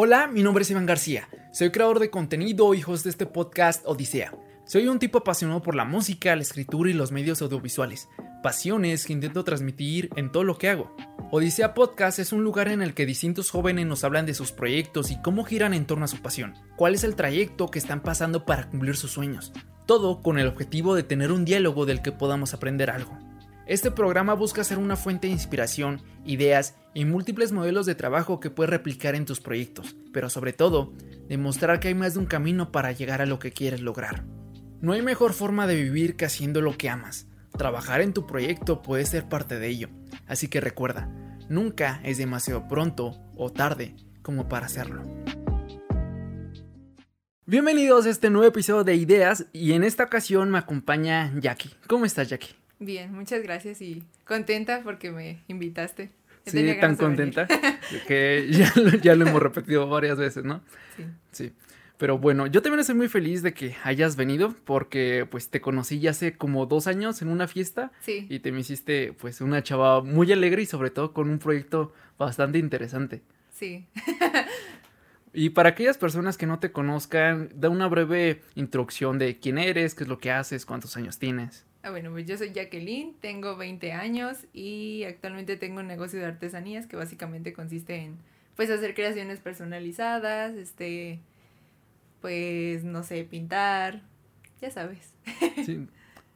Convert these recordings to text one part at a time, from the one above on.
Hola, mi nombre es Iván García. Soy creador de contenido y host de este podcast Odisea. Soy un tipo apasionado por la música, la escritura y los medios audiovisuales. Pasiones que intento transmitir en todo lo que hago. Odisea Podcast es un lugar en el que distintos jóvenes nos hablan de sus proyectos y cómo giran en torno a su pasión. ¿Cuál es el trayecto que están pasando para cumplir sus sueños? Todo con el objetivo de tener un diálogo del que podamos aprender algo. Este programa busca ser una fuente de inspiración, ideas y múltiples modelos de trabajo que puedes replicar en tus proyectos, pero sobre todo, demostrar que hay más de un camino para llegar a lo que quieres lograr. No hay mejor forma de vivir que haciendo lo que amas. Trabajar en tu proyecto puede ser parte de ello, así que recuerda, nunca es demasiado pronto o tarde como para hacerlo. Bienvenidos a este nuevo episodio de Ideas y en esta ocasión me acompaña Jackie. ¿Cómo estás Jackie? Bien, muchas gracias y contenta porque me invitaste. Sí, tan contenta que ya, ya, lo hemos repetido varias veces, ¿no? Sí. Sí. Pero bueno, yo también estoy muy feliz de que hayas venido porque pues te conocí ya hace como dos años en una fiesta. Sí. Y te me hiciste pues una chava muy alegre y sobre todo con un proyecto bastante interesante. Sí. y para aquellas personas que no te conozcan, da una breve introducción de quién eres, qué es lo que haces, cuántos años tienes. Ah, bueno, pues yo soy Jacqueline, tengo 20 años y actualmente tengo un negocio de artesanías que básicamente consiste en pues hacer creaciones personalizadas, este pues no sé, pintar, ya sabes. Sí.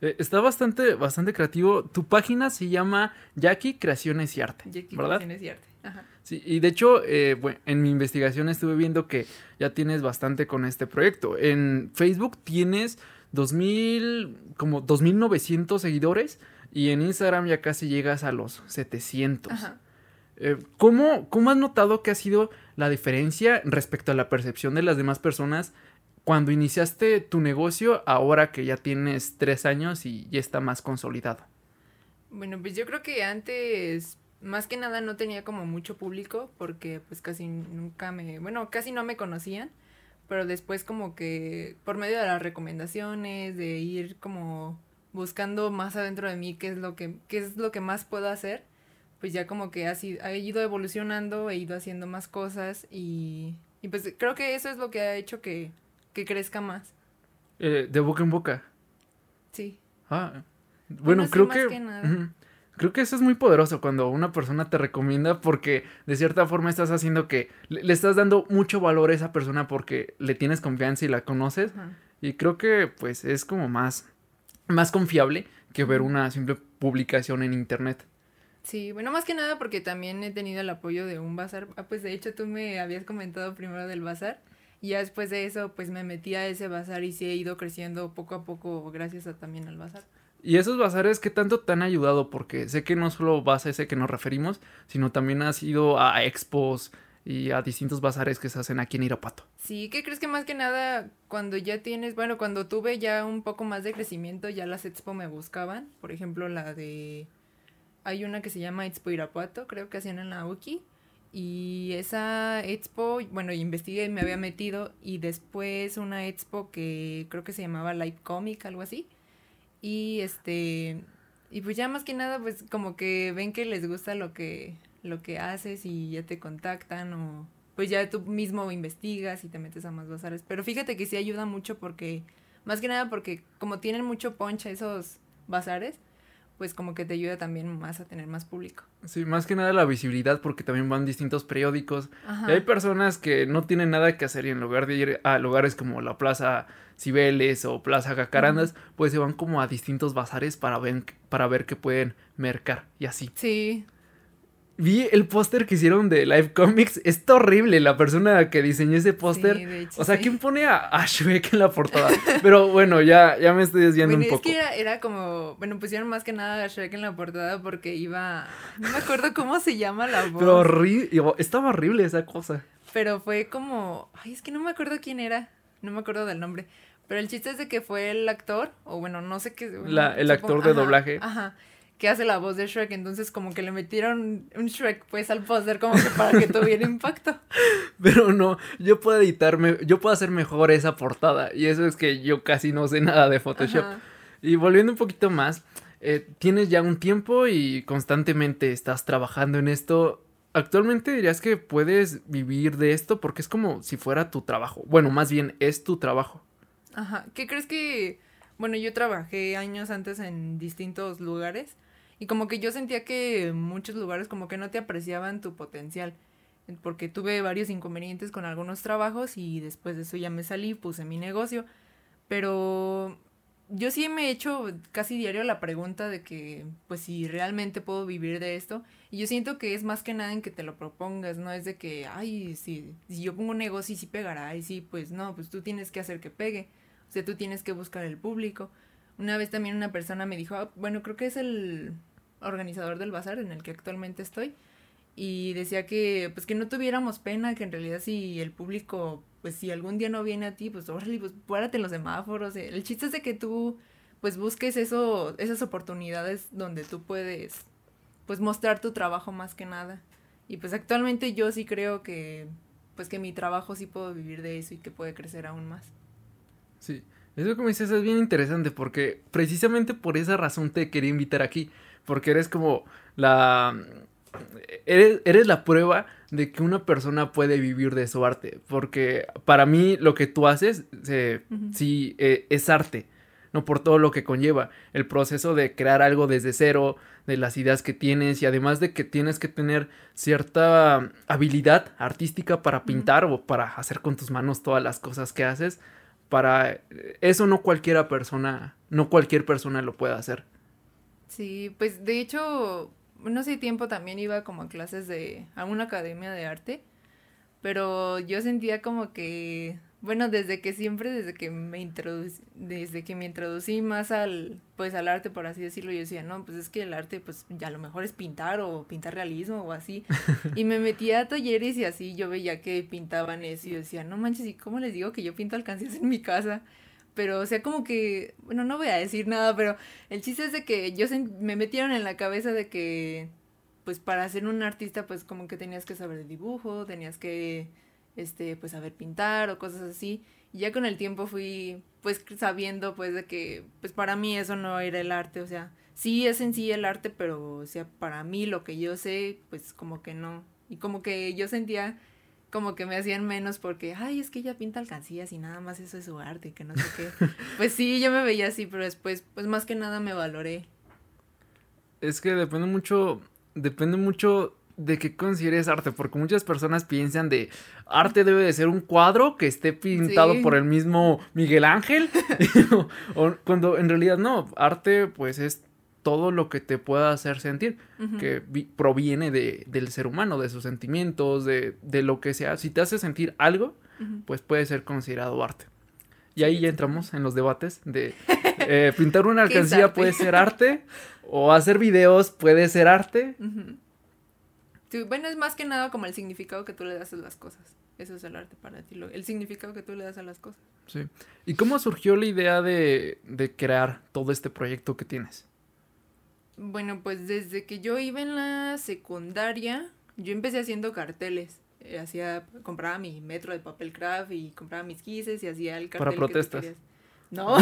Eh, está bastante, bastante creativo. Tu página se llama Jackie Creaciones y Arte. Jackie ¿verdad? Creaciones y Arte. Ajá. Sí, y de hecho, eh, bueno, en mi investigación estuve viendo que ya tienes bastante con este proyecto. En Facebook tienes 2000, como 2900 seguidores y en Instagram ya casi llegas a los 700. Ajá. Eh, ¿cómo, ¿Cómo has notado que ha sido la diferencia respecto a la percepción de las demás personas cuando iniciaste tu negocio ahora que ya tienes tres años y ya está más consolidado? Bueno, pues yo creo que antes más que nada no tenía como mucho público porque pues casi nunca me, bueno, casi no me conocían, pero después como que por medio de las recomendaciones, de ir como buscando más adentro de mí qué es lo que, qué es lo que más puedo hacer, pues ya como que ha, sido, ha ido evolucionando, he ido haciendo más cosas y, y pues creo que eso es lo que ha hecho que, que crezca más. Eh, de boca en boca. Sí. Ah, bueno, sí, creo más que... que nada. Creo que eso es muy poderoso cuando una persona te recomienda porque de cierta forma estás haciendo que le, estás dando mucho valor a esa persona porque le tienes confianza y la conoces y creo que pues es como más más confiable que ver una simple publicación en internet. Sí, bueno, más que nada porque también he tenido el apoyo de un bazar. Ah, pues de hecho tú me habías comentado primero del bazar. Y ya después de eso, pues me metí a ese bazar y sí he ido creciendo poco a poco gracias a también al bazar. Y esos bazares, ¿qué tanto te han ayudado? Porque sé que no solo vas a ese que nos referimos, sino también has ido a expos y a distintos bazares que se hacen aquí en Irapato. Sí, ¿qué crees que más que nada cuando ya tienes, bueno, cuando tuve ya un poco más de crecimiento, ya las expo me buscaban. Por ejemplo, la de... Hay una que se llama Expo Irapuato, creo que hacían en la UKI. Y esa expo, bueno, investigué y me había metido. Y después una expo que creo que se llamaba Live Comic, algo así. Y este... Y pues ya más que nada, pues como que ven que les gusta lo que, lo que haces y ya te contactan o pues ya tú mismo investigas y te metes a más bazares. Pero fíjate que sí ayuda mucho porque, más que nada porque como tienen mucho poncha esos bazares, pues como que te ayuda también más a tener más público. Sí, más que nada la visibilidad porque también van distintos periódicos. Ajá. Y hay personas que no tienen nada que hacer y en lugar de ir a lugares como la Plaza Cibeles o Plaza Jacarandas, pues se van como a distintos bazares para ver, para ver qué pueden mercar y así. Sí, Vi el póster que hicieron de Live Comics, está horrible la persona que diseñó ese póster. sí, o sea. ¿quién pone a, a Shrek en la portada? Pero bueno, ya, ya me estoy desviando Bueno, un es poco. que era, era como, bueno, pusieron más que nada a Shrek en la portada porque iba, no me acuerdo cómo se llama la voz. Pero horrible, estaba horrible esa cosa. Pero fue como, ay, es que no me acuerdo quién era, no me acuerdo del nombre. Pero el chiste es de que fue el actor, o bueno, no sé qué. bueno, La- el actor de ajá, doblaje. Ajá, que hace la voz de Shrek, entonces como que le metieron un Shrek pues al póster como que para que tuviera impacto. Pero no, yo puedo editarme, yo puedo hacer mejor esa portada. Y eso es que yo casi no sé nada de Photoshop. Ajá. Y volviendo un poquito más, eh, tienes ya un tiempo y constantemente estás trabajando en esto. actualmente dirías que puedes vivir de esto porque es como si fuera tu trabajo. Bueno, más bien es tu trabajo. Ajá. ¿Qué crees que.? Bueno, yo trabajé años antes en distintos lugares y como que yo sentía que muchos lugares como que no te apreciaban tu potencial. Porque tuve varios inconvenientes con algunos trabajos y después de eso ya me salí, puse mi negocio. Pero yo sí me he hecho casi diario la pregunta de que, pues, si realmente puedo vivir de esto. Y yo siento que es más que nada en que te lo propongas, no es de que, ay, si, si yo pongo un negocio y sí pegará, y sí, pues no, pues tú tienes que hacer que pegue. O sea, tú tienes que buscar el público. Una vez también una persona me dijo, ah, bueno, creo que es el organizador del bazar en el que actualmente estoy. Y decía que, pues que no tuviéramos pena, que en realidad si el público pues si algún día no viene a ti, pues órale, pues párate en los semáforos. Eh. El chiste es de que tú, pues busques eso, esas oportunidades donde tú puedes, pues mostrar tu trabajo más que nada. Y pues actualmente yo sí creo que, pues que mi trabajo sí puedo vivir de eso y que puede crecer aún más. Sí, eso que me dices es bien interesante porque precisamente por esa razón te quería invitar aquí, porque eres como la... Eres, eres la prueba de que una persona puede vivir de su arte. Porque para mí lo que tú haces, sí, eh, es arte. No por todo lo que conlleva. El proceso de crear algo desde cero, de las ideas que tienes y además de que tienes que tener cierta habilidad artística para pintar o para hacer con tus manos todas las cosas que haces. Para eso no cualquiera persona, no cualquier persona lo puede hacer. Sí, pues de hecho no sé, tiempo también iba como a clases de alguna academia de arte, pero yo sentía como que, bueno, desde que siempre, desde que me introducí, desde que me introducí más al, pues al arte, por así decirlo, yo decía, no, pues es que el arte, pues ya a lo mejor es pintar o pintar realismo o así, y me metía a talleres y así yo veía que pintaban eso y yo decía, no manches, ¿y cómo les digo que yo pinto alcancías en mi casa? Pero o sea, como que, bueno, no voy a decir nada, pero el chiste es de que yo me metieron en la cabeza de que, pues para ser un artista, pues como que tenías que saber de dibujo, tenías que, este, pues saber pintar o cosas así. Y ya con el tiempo fui, pues sabiendo, pues de que, pues para mí eso no era el arte, o sea, sí es en sí el arte, pero, o sea, para mí lo que yo sé, pues como que no. Y como que yo sentía como que me hacían menos porque, ay, es que ella pinta alcancías y nada más eso es su arte que no sé qué. pues sí, yo me veía así, pero después, pues más que nada me valoré. Es que depende mucho, depende mucho de qué consideres arte, porque muchas personas piensan de arte debe de ser un cuadro que esté pintado por el mismo Miguel Ángel, o, cuando en realidad no, arte pues es todo lo que te pueda hacer sentir, que proviene de, del ser humano, de sus sentimientos, de, de, lo que sea. Si te hace sentir algo, pues puede ser considerado arte. Y ahí ya entramos en los debates de eh, pintar una alcancía puede ser arte o hacer videos puede ser arte. bueno, es más que nada como el significado que tú le das a las cosas. Eso es el arte para ti, el significado que tú le das a las cosas. Sí. ¿Y cómo surgió la idea de, de crear todo este proyecto que tienes? Bueno, pues desde que yo iba en la secundaria, yo empecé haciendo carteles. Eh, hacía, compraba mi metro de papel craft y compraba mis quises y hacía el cartel. Para protestas. no.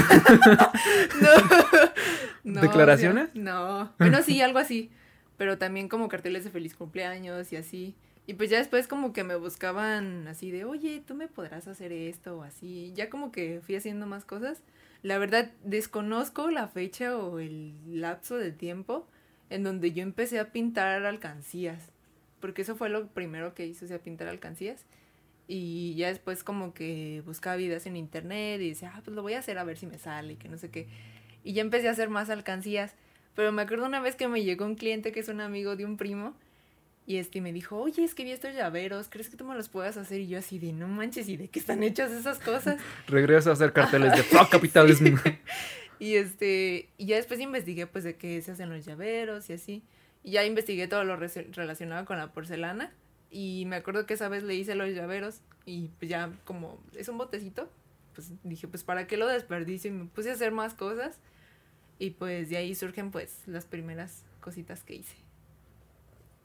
no. ¿Declaraciones? no. Bueno, sí, algo así. Pero también como carteles de feliz cumpleaños y así. Y pues ya después como que me buscaban así de, oye, tú me podrás hacer esto o así. Ya como que fui haciendo más cosas. La verdad, desconozco la fecha o el lapso de tiempo en donde yo empecé a pintar alcancías. Porque eso fue lo primero que hice, o sea, pintar alcancías. Y ya después como que buscaba videos en internet y decía, ah, pues lo voy a hacer a ver si me sale, que no sé qué. Y ya empecé a hacer más alcancías. Pero me acuerdo una vez que me llegó un cliente que es un amigo de un primo y este me dijo, oye, es que vi estos llaveros, ¿crees que tú me los puedas hacer? Y yo así de, no manches, ¿y de qué están hechas esas cosas? Regreso a hacer carteles de fuck capitalismo. Y este, y ya después investigué pues de qué se hacen los llaveros y así. Y ya investigué todo lo relacionado con la porcelana. Y me acuerdo que esa vez le hice los llaveros y pues ya como es un botecito, pues dije, pues para qué lo desperdicio y me puse a hacer más cosas. Y pues de ahí surgen pues las primeras cositas que hice.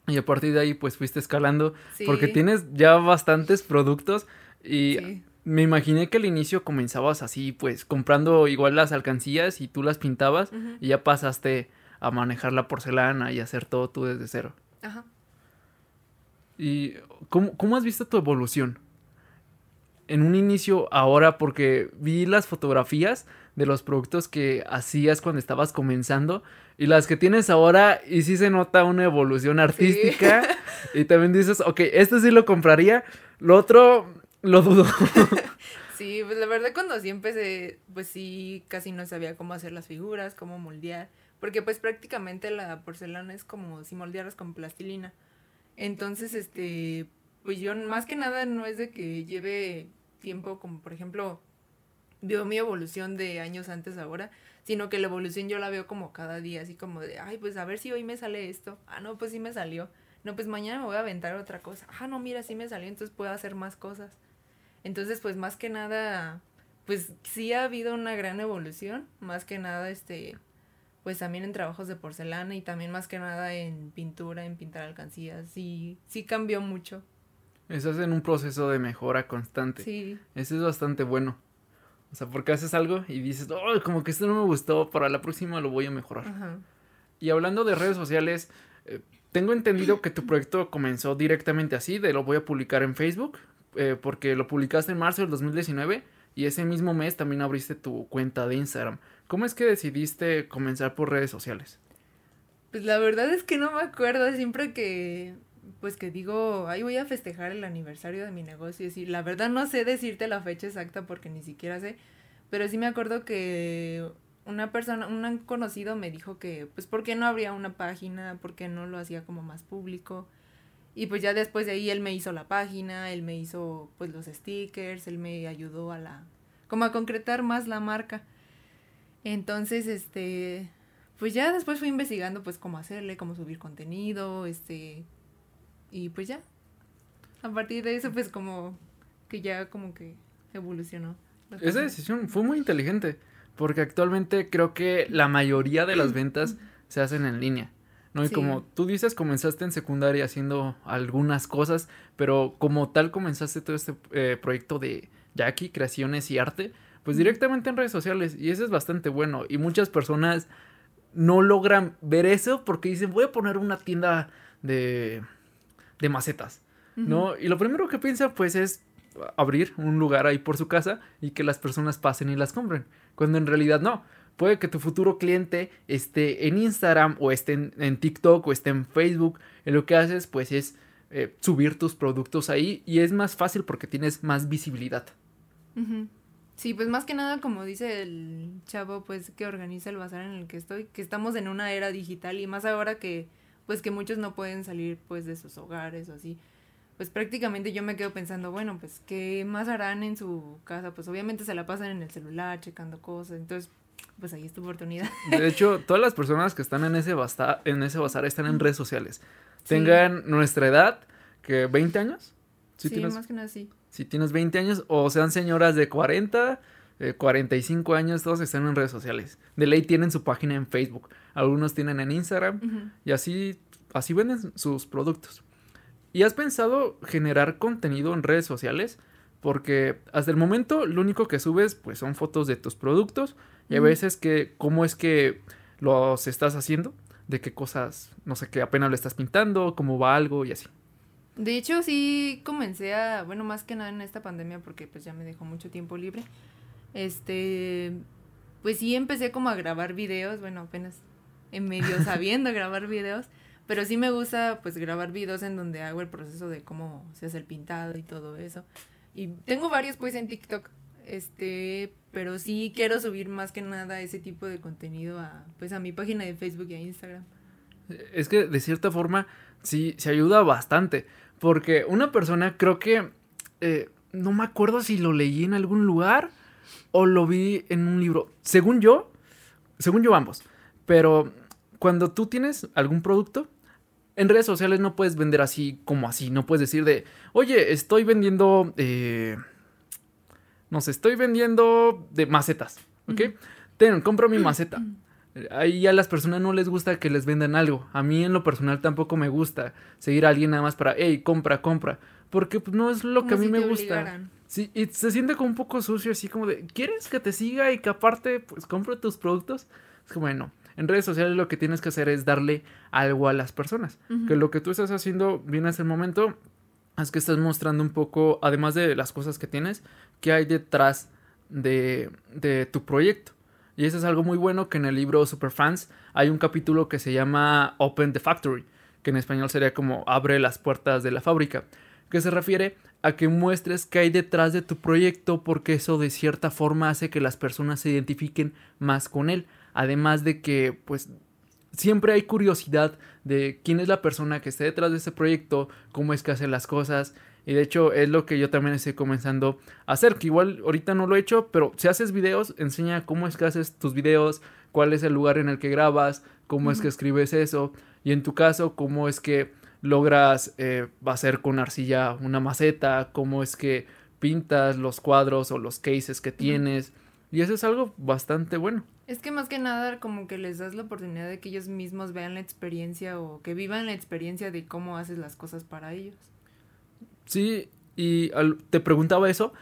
Y a partir de ahí, pues fuiste escalando. Porque tienes ya bastantes productos. Y me imaginé que al inicio comenzabas así, pues comprando igual las alcancías y tú las pintabas. Y ya pasaste a manejar la porcelana y hacer todo tú desde cero. Ajá. ¿Y cómo, cómo has visto tu evolución? En un inicio, ahora, porque vi las fotografías de los productos que hacías cuando estabas comenzando. Y las que tienes ahora y sí se nota una evolución artística. Y también dices, ok, este sí lo compraría, lo otro lo dudo. sí, pues la verdad cuando sí empecé, pues sí, casi no sabía cómo hacer las figuras, cómo moldear, porque pues prácticamente la porcelana es como si moldearas con plastilina. Entonces, este, pues yo más que nada no es de que lleve tiempo como por ejemplo veo mi evolución de años antes ahora, sino que la evolución yo la veo como cada día, así como de, ay, pues a ver si hoy me sale esto, ah, no, pues sí me salió, no, pues mañana me voy a aventar otra cosa, ah, no, mira, sí me salió, entonces puedo hacer más cosas. Entonces, pues más que nada, pues sí ha habido una gran evolución, más que nada, este, pues también en trabajos de porcelana y también más que nada en pintura, en pintar alcancías, sí, sí cambió mucho. Estás en un proceso de mejora constante. Sí. Eso es bastante bueno. O sea, porque haces algo y dices, oh, como que esto no me gustó, para la próxima lo voy a mejorar. Ajá. Y hablando de redes sociales, eh, tengo entendido que tu proyecto comenzó directamente así, de lo voy a publicar en Facebook, eh, porque lo publicaste en marzo del 2019 y ese mismo mes también abriste tu cuenta de Instagram. ¿Cómo es que decidiste comenzar por redes sociales? Pues la verdad es que no me acuerdo, siempre que pues que digo, ahí voy a festejar el aniversario de mi negocio. Y la verdad no sé decirte la fecha exacta porque ni siquiera sé, pero sí me acuerdo que una persona, un conocido me dijo que, pues, ¿por qué no habría una página? ¿Por qué no lo hacía como más público? Y pues ya después de ahí él me hizo la página, él me hizo pues los stickers, él me ayudó a la, como a concretar más la marca. Entonces, este, pues ya después fui investigando pues cómo hacerle, cómo subir contenido, este, y pues ya. A partir de eso, pues como que ya como que evolucionó. Esa decisión fue muy inteligente, porque actualmente creo que la mayoría de las ventas se hacen en línea. ¿no? Y como tú dices, comenzaste en secundaria haciendo algunas cosas, pero como tal comenzaste todo este eh, proyecto de Jackie, creaciones y arte, pues directamente en redes sociales. Y eso es bastante bueno. Y muchas personas no logran ver eso porque dicen, voy a poner una tienda de de macetas, ¿no? Y lo primero que piensa pues es abrir un lugar ahí por su casa y que las personas pasen y las compren, cuando en realidad no. Puede que tu futuro cliente esté en Instagram o esté en, TikTok o esté en Facebook. Y lo que haces pues es eh, subir tus productos ahí y es más fácil porque tienes más visibilidad. Sí, pues más que nada como dice el chavo pues que organiza el bazar en el que estoy, que estamos en una era digital y más ahora que pues que muchos no pueden salir pues de sus hogares o así. Pues prácticamente yo me quedo pensando, bueno, pues ¿qué más harán en su casa? Pues obviamente se la pasan en el celular checando cosas, entonces pues ahí es tu oportunidad. De hecho, todas las personas que están en ese bazar, en ese bazar están en redes sociales. Tengan nuestra edad, que 20 años. sí, más que nada sí. Si tienes 20 años o sean señoras de 40, 45 eh, años, todos están en redes sociales. De ley tienen su página en Facebook algunos tienen en Instagram y así, así venden sus productos. ¿Y has pensado generar contenido en redes sociales? Porque hasta el momento lo único que subes pues son fotos de tus productos y a veces que cómo es que los estás haciendo, de qué cosas, no sé, qué apenas lo estás pintando, cómo va algo y así. De hecho sí comencé a, bueno, más que nada en esta pandemia porque pues ya me dejó mucho tiempo libre. Este, pues sí empecé como a grabar videos, bueno, apenas en medio sabiendo grabar videos, pero sí me gusta pues grabar videos en donde hago el proceso de cómo se hace el pintado y todo eso. Y tengo varios pues en TikTok, este, pero sí quiero subir más que nada ese tipo de contenido a pues a mi página de Facebook y a Instagram. Es que de cierta forma sí se ayuda bastante, porque una persona creo que eh, no me acuerdo si lo leí en algún lugar o lo vi en un libro. Según yo, según yo ambos. Pero cuando tú tienes algún producto, en redes sociales no puedes vender así como así. No puedes decir de, oye, estoy vendiendo, eh, no sé, estoy vendiendo de macetas, ¿ok? Ten, compro mi maceta. Ahí a las personas no les gusta que les vendan algo. A mí en lo personal tampoco me gusta seguir a alguien nada más para, hey, compra, compra. Porque pues, no es lo que a mí me gusta. Sí, y se siente como un poco sucio, así como de, ¿quieres que te siga y que aparte, pues, compre tus productos? Es como, bueno, en redes sociales lo que tienes que hacer es darle algo a las personas. Que lo que tú estás haciendo bien hasta el momento es que estás mostrando un poco, además de las cosas que tienes, qué hay detrás de, de tu proyecto. Y eso es algo muy bueno que en el libro Superfans hay un capítulo que se llama Open the Factory, que en español sería como abre las puertas de la fábrica, que se refiere a que muestres qué hay detrás de tu proyecto porque eso de cierta forma hace que las personas se identifiquen más con él. Además de que pues siempre hay curiosidad de quién es la persona que está detrás de ese proyecto, cómo es que hace las cosas. Y de hecho es lo que yo también estoy comenzando a hacer, que igual ahorita no lo he hecho, pero si haces videos, enseña cómo es que haces tus videos, cuál es el lugar en el que grabas, cómo es que escribes eso, y en tu caso, cómo es que logras eh, hacer con arcilla una maceta, cómo es que pintas los cuadros o los cases que tienes. Y eso es algo bastante bueno. Es que más que nada como que les das la oportunidad de que ellos mismos vean la experiencia o que vivan la experiencia de cómo haces las cosas para ellos. Sí, y te preguntaba eso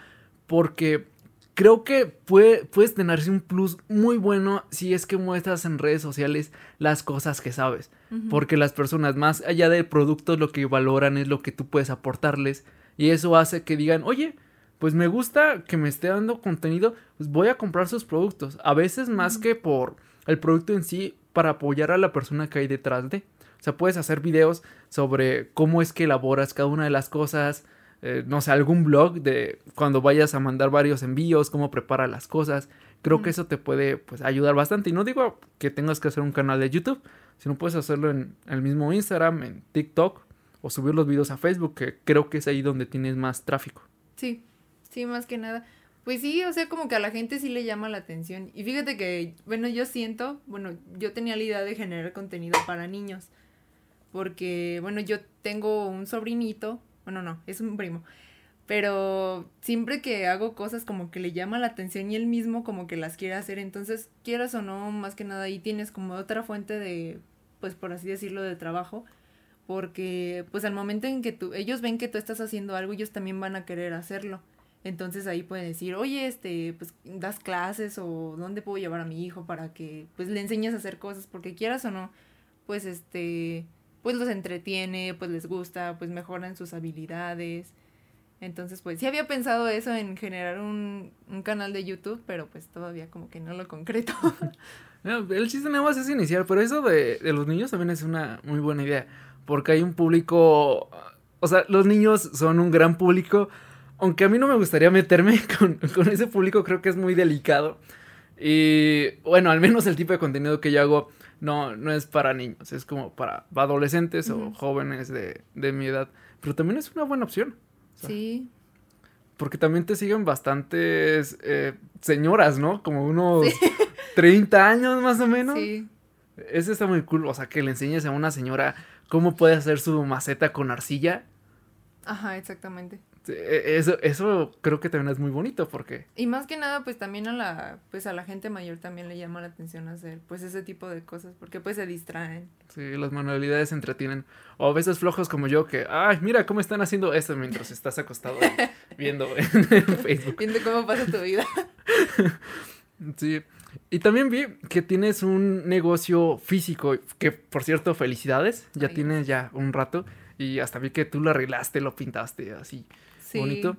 porque creo que puede, puedes tenerse un plus muy bueno si es que muestras en redes sociales las cosas que sabes. Porque las personas, más allá de productos, lo que valoran es lo que tú puedes aportarles. Y eso hace que digan, oye, pues me gusta que me esté dando contenido, pues voy a comprar sus productos. A veces más que por el producto en sí, para apoyar a la persona que hay detrás de. O sea, puedes hacer videos sobre cómo es que elaboras cada una de las cosas, eh, no sé, algún blog de cuando vayas a mandar varios envíos, cómo prepara las cosas. Creo que eso te puede pues, ayudar bastante. Y no digo que tengas que hacer un canal de YouTube, sino puedes hacerlo en el mismo Instagram, en TikTok o subir los videos a Facebook, que creo que es ahí donde tienes más tráfico. Sí, sí, más que nada. Pues sí, o sea, como que a la gente sí le llama la atención. Y fíjate que, bueno, yo siento, bueno, yo tenía la idea de generar contenido para niños. Porque, bueno, yo tengo un sobrinito bueno, no, es un primo. Pero siempre que hago cosas como que le llama la atención y él mismo como que las quiere hacer, entonces quieras o no, más que nada ahí tienes como otra fuente de, pues por así decirlo, de trabajo, porque pues al momento en que tú, ellos ven que tú estás haciendo algo, ellos también van a querer hacerlo. Entonces ahí pueden decir, oye, este, pues das clases o dónde puedo llevar a mi hijo para que pues le enseñes a hacer cosas, porque quieras o no, pues este, pues los entretiene, pues les gusta, pues mejoran sus habilidades. Entonces, pues sí había pensado eso en generar un, canal de YouTube, pero pues todavía como que no lo concreto. el chiste nada más es iniciar, pero eso de, los niños también es una muy buena idea, porque hay un público, o sea, los niños son un gran público, aunque a mí no me gustaría meterme con, con ese público, creo que es muy delicado. Y bueno, al menos el tipo de contenido que yo hago no, no es para niños, es como para adolescentes o jóvenes de, mi edad. Pero también es una buena opción. sí. Porque también te siguen bastantes eh, señoras, ¿no? Como unos 30 años más o menos. Sí. Ese está muy cool. O sea, que le enseñes a una señora cómo puede hacer su maceta con arcilla. Ajá, exactamente. E, eso, eso creo que también es muy bonito porque... Y más que nada, pues también a la, pues a la gente mayor también le llama la atención hacer pues ese tipo de cosas porque pues se distraen. Sí, las manualidades entretienen. O a veces flojos como yo que, ay, mira cómo están haciendo esto mientras estás acostado viendo en Facebook. Viendo cómo pasa tu vida. sí. Y también vi que tienes un negocio físico, que por cierto, felicidades, ya tienes ya un rato. Y hasta vi que tú lo arreglaste, lo pintaste así bonito.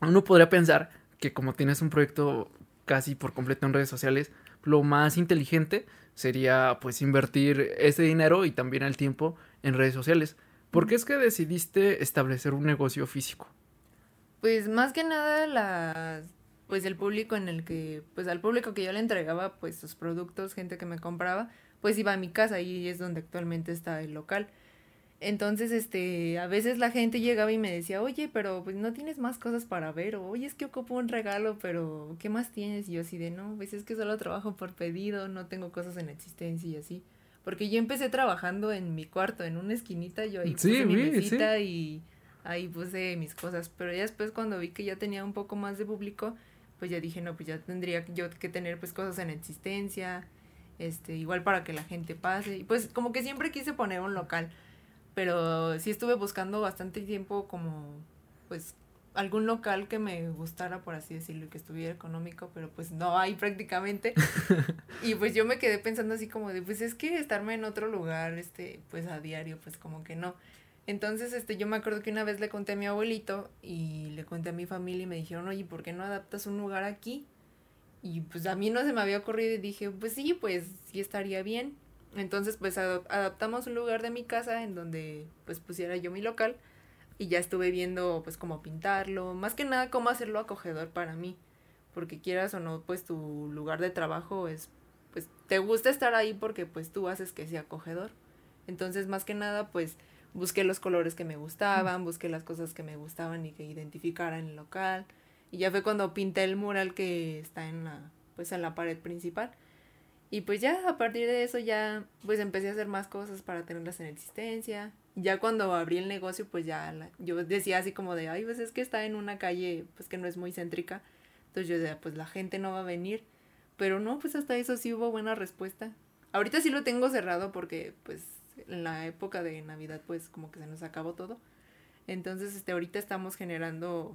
Uno podría pensar que como tienes un proyecto casi por completo en redes sociales, lo más inteligente sería pues invertir ese dinero y también el tiempo en redes sociales. ¿Por qué es que decidiste establecer un negocio físico? Pues más que nada la pues el público en el que pues al público que yo le entregaba pues sus productos, gente que me compraba, pues iba a mi casa y es donde actualmente está el local. Entonces, este, a veces la gente llegaba y me decía, oye, pero pues no tienes más cosas para ver, o oye, es que ocupo un regalo, pero ¿qué más tienes? Y yo así de, no, pues es que solo trabajo por pedido, no tengo cosas en existencia y así. Porque yo empecé trabajando en mi cuarto, en una esquinita, yo ahí puse mi mesita y ahí puse mis cosas. Pero ya después cuando vi que ya tenía un poco más de público, pues ya dije, no, pues ya tendría yo que tener pues cosas en existencia, este, igual para que la gente pase. Y pues como que siempre quise poner un local pero sí estuve buscando bastante tiempo como, pues, algún local que me gustara, por así decirlo, y que estuviera económico, pero pues no hay prácticamente. y pues yo me quedé pensando así como de, pues es que estarme en otro lugar, este, pues a diario, pues como que no. Entonces, este, yo me acuerdo que una vez le conté a mi abuelito y le conté a mi familia y me dijeron, oye, ¿por qué no adaptas un lugar aquí? Y pues a mí no se me había ocurrido y dije, pues sí, pues sí estaría bien. Entonces, pues adaptamos un lugar de mi casa en donde pues pusiera yo mi local y ya estuve viendo pues cómo pintarlo, más que nada cómo hacerlo acogedor para mí, porque quieras o no, pues tu lugar de trabajo es, pues te gusta estar ahí porque pues tú haces que sea acogedor. Entonces, más que nada, pues busqué los colores que me gustaban, busqué las cosas que me gustaban y que identificaran el local. Y ya fue cuando pinté el mural que está en la, pues en la pared principal. Y pues ya a partir de eso ya pues empecé a hacer más cosas para tenerlas en existencia ya cuando abrí el negocio, pues ya yo decía así como de, ay, pues es que está en una calle, pues que no es muy céntrica. Entonces yo decía, pues la gente no va a venir. Pero no, pues hasta eso sí hubo buena respuesta. Ahorita sí lo tengo cerrado porque, pues, en la época de Navidad, pues como que se nos acabó todo. Entonces, este, ahorita estamos generando,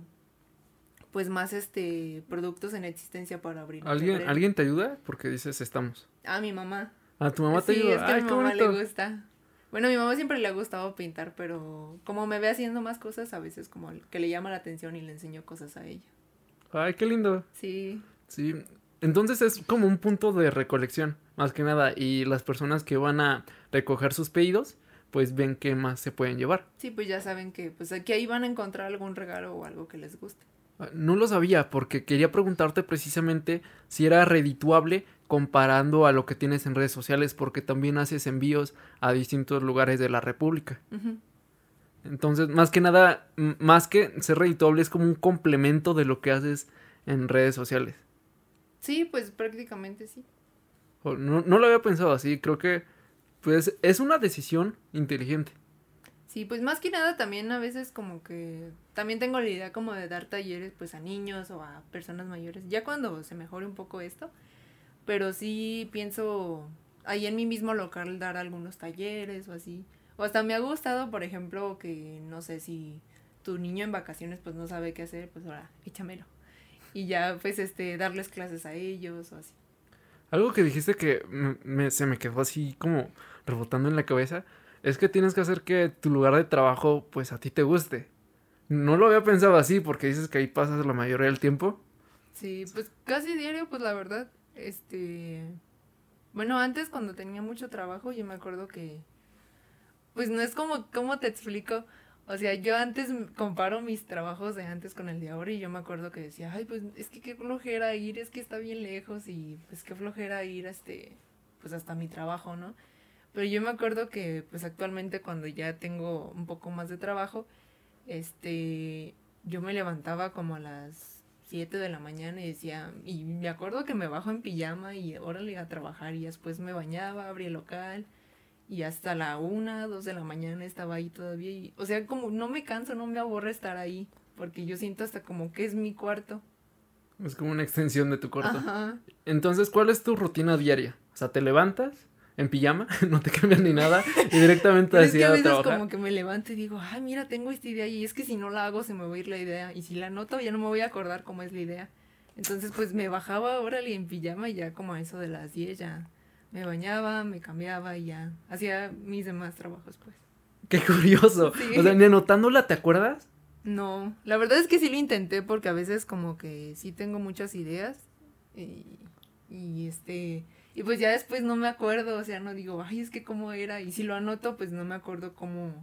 pues, más, este, productos en existencia para abrir. ¿Alguien, ¿Alguien te ayuda? Porque dices estamos. Ah, mi mamá. Ah, tu mamá te ayuda. Es que a mi mamá le gusta. Bueno, a mi mamá siempre le ha gustado pintar, pero como me ve haciendo más cosas, a veces como que le llama la atención y le enseño cosas a ella. Ay, qué lindo. Sí. Sí. Entonces es como un punto de recolección, más que nada. Y las personas que van a recoger sus pedidos, pues ven qué más se pueden llevar. Sí, pues ya saben que pues aquí ahí van a encontrar algún regalo o algo que les guste. No lo sabía porque quería preguntarte precisamente si era redituable comparando a lo que tienes en redes sociales porque también haces envíos a distintos lugares de la República. Entonces, más que nada, más que ser redituable es como un complemento de lo que haces en redes sociales. Sí, pues prácticamente sí. No, no lo había pensado así, creo que pues es una decisión inteligente. Sí, pues más que nada también a veces como que también tengo la idea como de dar talleres pues a niños o a personas mayores, ya cuando se mejore un poco esto, pero sí pienso ahí en mi mismo local dar algunos talleres o así. O hasta me ha gustado, por ejemplo, que no sé si tu niño en vacaciones pues no sabe qué hacer, pues ahora échamelo. Y ya pues este darles clases a ellos o así. Algo que dijiste que me, se me quedó así como rebotando en la cabeza es que tienes que hacer que tu lugar de trabajo pues a ti te guste. No lo había pensado así porque dices que ahí pasas la mayoría del tiempo. Sí, pues casi diario pues la verdad este, bueno, antes cuando tenía mucho trabajo, yo me acuerdo que, pues no es como, ¿cómo te explico? O sea, yo antes comparo mis trabajos de antes con el de ahora y yo me acuerdo que decía, ay, pues es que qué flojera ir, es que está bien lejos y pues qué flojera ir, este, pues hasta mi trabajo, ¿no? Pero yo me acuerdo que pues actualmente cuando ya tengo un poco más de trabajo, este, yo me levantaba como a las 7 de la mañana y decía, y me acuerdo que me bajo en pijama y órale a trabajar y después me bañaba, abrí el local y hasta la 1, 2 de la mañana estaba ahí todavía y, o sea, como no me canso, no me aburre estar ahí, porque yo siento hasta como que es mi cuarto. Es como una extensión de tu cuarto. Entonces, ¿cuál es tu rutina diaria? O sea, ¿te levantas? En pijama, no te cambian ni nada, y directamente es que a veces como que me levanto y digo, ay, mira, tengo esta idea, y es que si no la hago se me va a ir la idea, y si la anoto ya no me voy a acordar cómo es la idea. Entonces, pues me bajaba, órale, en pijama, y ya como a eso de las 10 ya me bañaba, me cambiaba y ya hacía mis demás trabajos, pues. Qué curioso. O sea, ni anotándola, ¿te acuerdas? No, la verdad es que sí lo intenté porque a veces como que sí tengo muchas ideas y, y este y pues ya después no me acuerdo, o sea, no digo, ay, es que cómo era. Y si lo anoto, pues no me acuerdo cómo,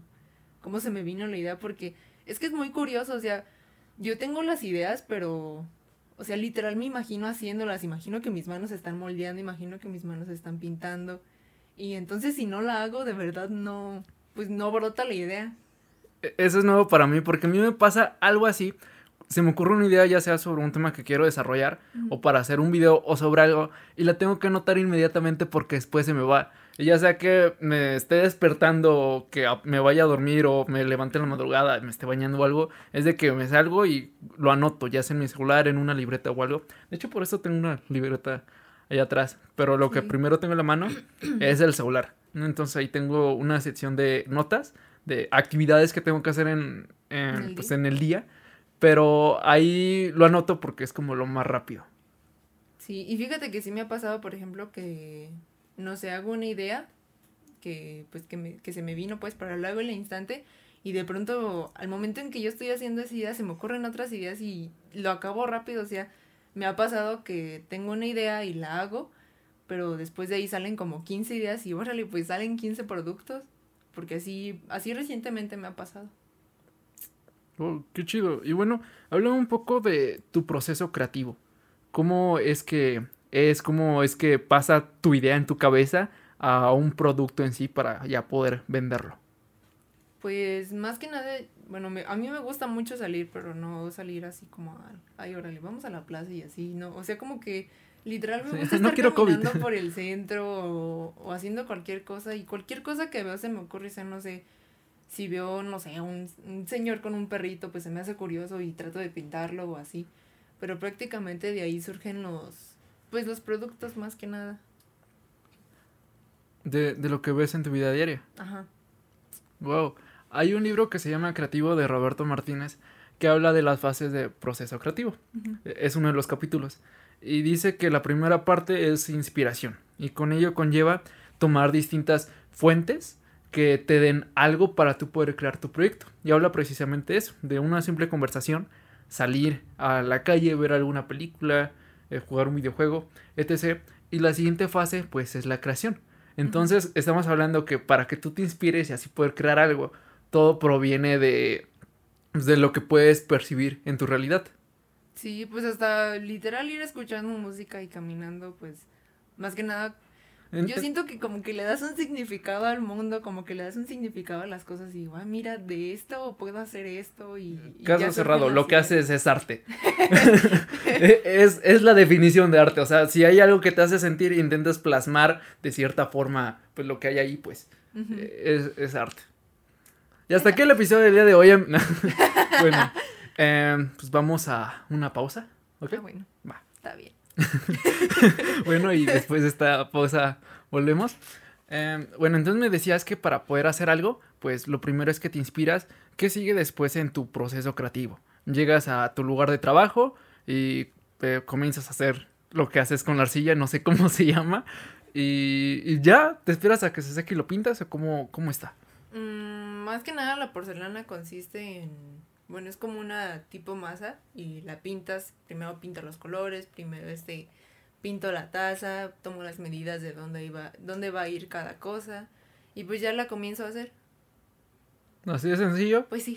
cómo se me vino la idea, porque es que es muy curioso, o sea, yo tengo las ideas, pero, o sea, literal me imagino haciéndolas, imagino que mis manos están moldeando, imagino que mis manos están pintando. Y entonces si no la hago, de verdad no, pues no brota la idea. E, eso es nuevo para mí, porque a mí me pasa algo así se me ocurre una idea ya sea sobre un tema que quiero desarrollar o para hacer un video o sobre algo y la tengo que anotar inmediatamente porque después se me va. Y ya sea que me esté despertando o que me vaya a dormir o me levante en la madrugada, me esté bañando o algo, es de que me salgo y lo anoto, ya sea en mi celular, en una libreta o algo. De hecho, por eso tengo una libreta allá atrás. Pero lo que primero tengo en la mano es el celular. Entonces ahí tengo una sección de notas, de actividades que tengo que hacer en, en, pues, en el día Pero ahí lo anoto porque es como lo más rápido. Sí, y fíjate que sí me ha pasado, por ejemplo, que no sé, hago una idea que pues que, me, que se me vino pues para luego en el instante y de pronto al momento en que yo estoy haciendo esa idea se me ocurren otras ideas y lo acabo rápido, o sea, me ha pasado que tengo una idea y la hago, pero después de ahí salen como 15 ideas y órale, pues salen 15 productos, porque así así recientemente me ha pasado. Oh, qué chido. Y bueno, habla un poco de tu proceso creativo. ¿Cómo es que es cómo es que pasa tu idea en tu cabeza a un producto en sí para ya poder venderlo? Pues más que nada, bueno, a mí me gusta mucho salir, pero no salir así como, ay, órale, vamos a la plaza y así, ¿no? O sea, como que literal me gusta estar caminando por el centro o, o, haciendo cualquier cosa y cualquier cosa que veo se me ocurre, o sea, no sé, si veo, no sé, un, un señor con un perrito, pues se me hace curioso y trato de pintarlo o así. Pero prácticamente de ahí surgen los, pues los productos más que nada. De, de lo que ves en tu vida diaria. Ajá. Wow. Hay un libro que se llama Creativo de Roberto Martínez que habla de las fases de proceso creativo. Es uno de los capítulos. Y dice que la primera parte es inspiración. Y con ello conlleva tomar distintas fuentes que te den algo para tú poder crear tu proyecto. Y habla precisamente eso, de una simple conversación salir a la calle, ver alguna película, eh, jugar un videojuego, etc. Y la siguiente fase, pues, es la creación. Entonces, estamos hablando que para que tú te inspires y así poder crear algo, todo proviene de, pues, de lo que puedes percibir en tu realidad. Sí, pues hasta literal ir escuchando música y caminando, pues, más que nada yo siento que como que le das un significado al mundo, como que le das un significado a las cosas y ah, mira, de esto puedo hacer esto y... Caso cerrado, lo que haces es arte. es, es la definición de arte, o sea, si hay algo que te hace sentir e intentas plasmar de cierta forma, pues lo que hay ahí, pues, es, es, arte. Y hasta aquí el episodio del día de hoy. Em, bueno, em, pues vamos a una pausa, ¿ok? Ah, bueno, va, está bien. bueno, y después de esta pausa volvemos. Em, bueno, entonces me decías que para poder hacer algo, pues lo primero es que te inspiras. ¿Qué sigue después en tu proceso creativo? Llegas a tu lugar de trabajo y eh, comienzas a hacer lo que haces con la arcilla, no sé cómo se llama. Y, ya, ¿te esperas a que se seque y lo pintas o cómo, cómo está? Mm, más que nada la porcelana consiste en bueno, es como una tipo masa y la pintas, primero pinto los colores, primero este pinto la taza, tomo las medidas de dónde iba, dónde va a ir cada cosa y pues ya la comienzo a hacer. ¿Así de sencillo? Pues sí.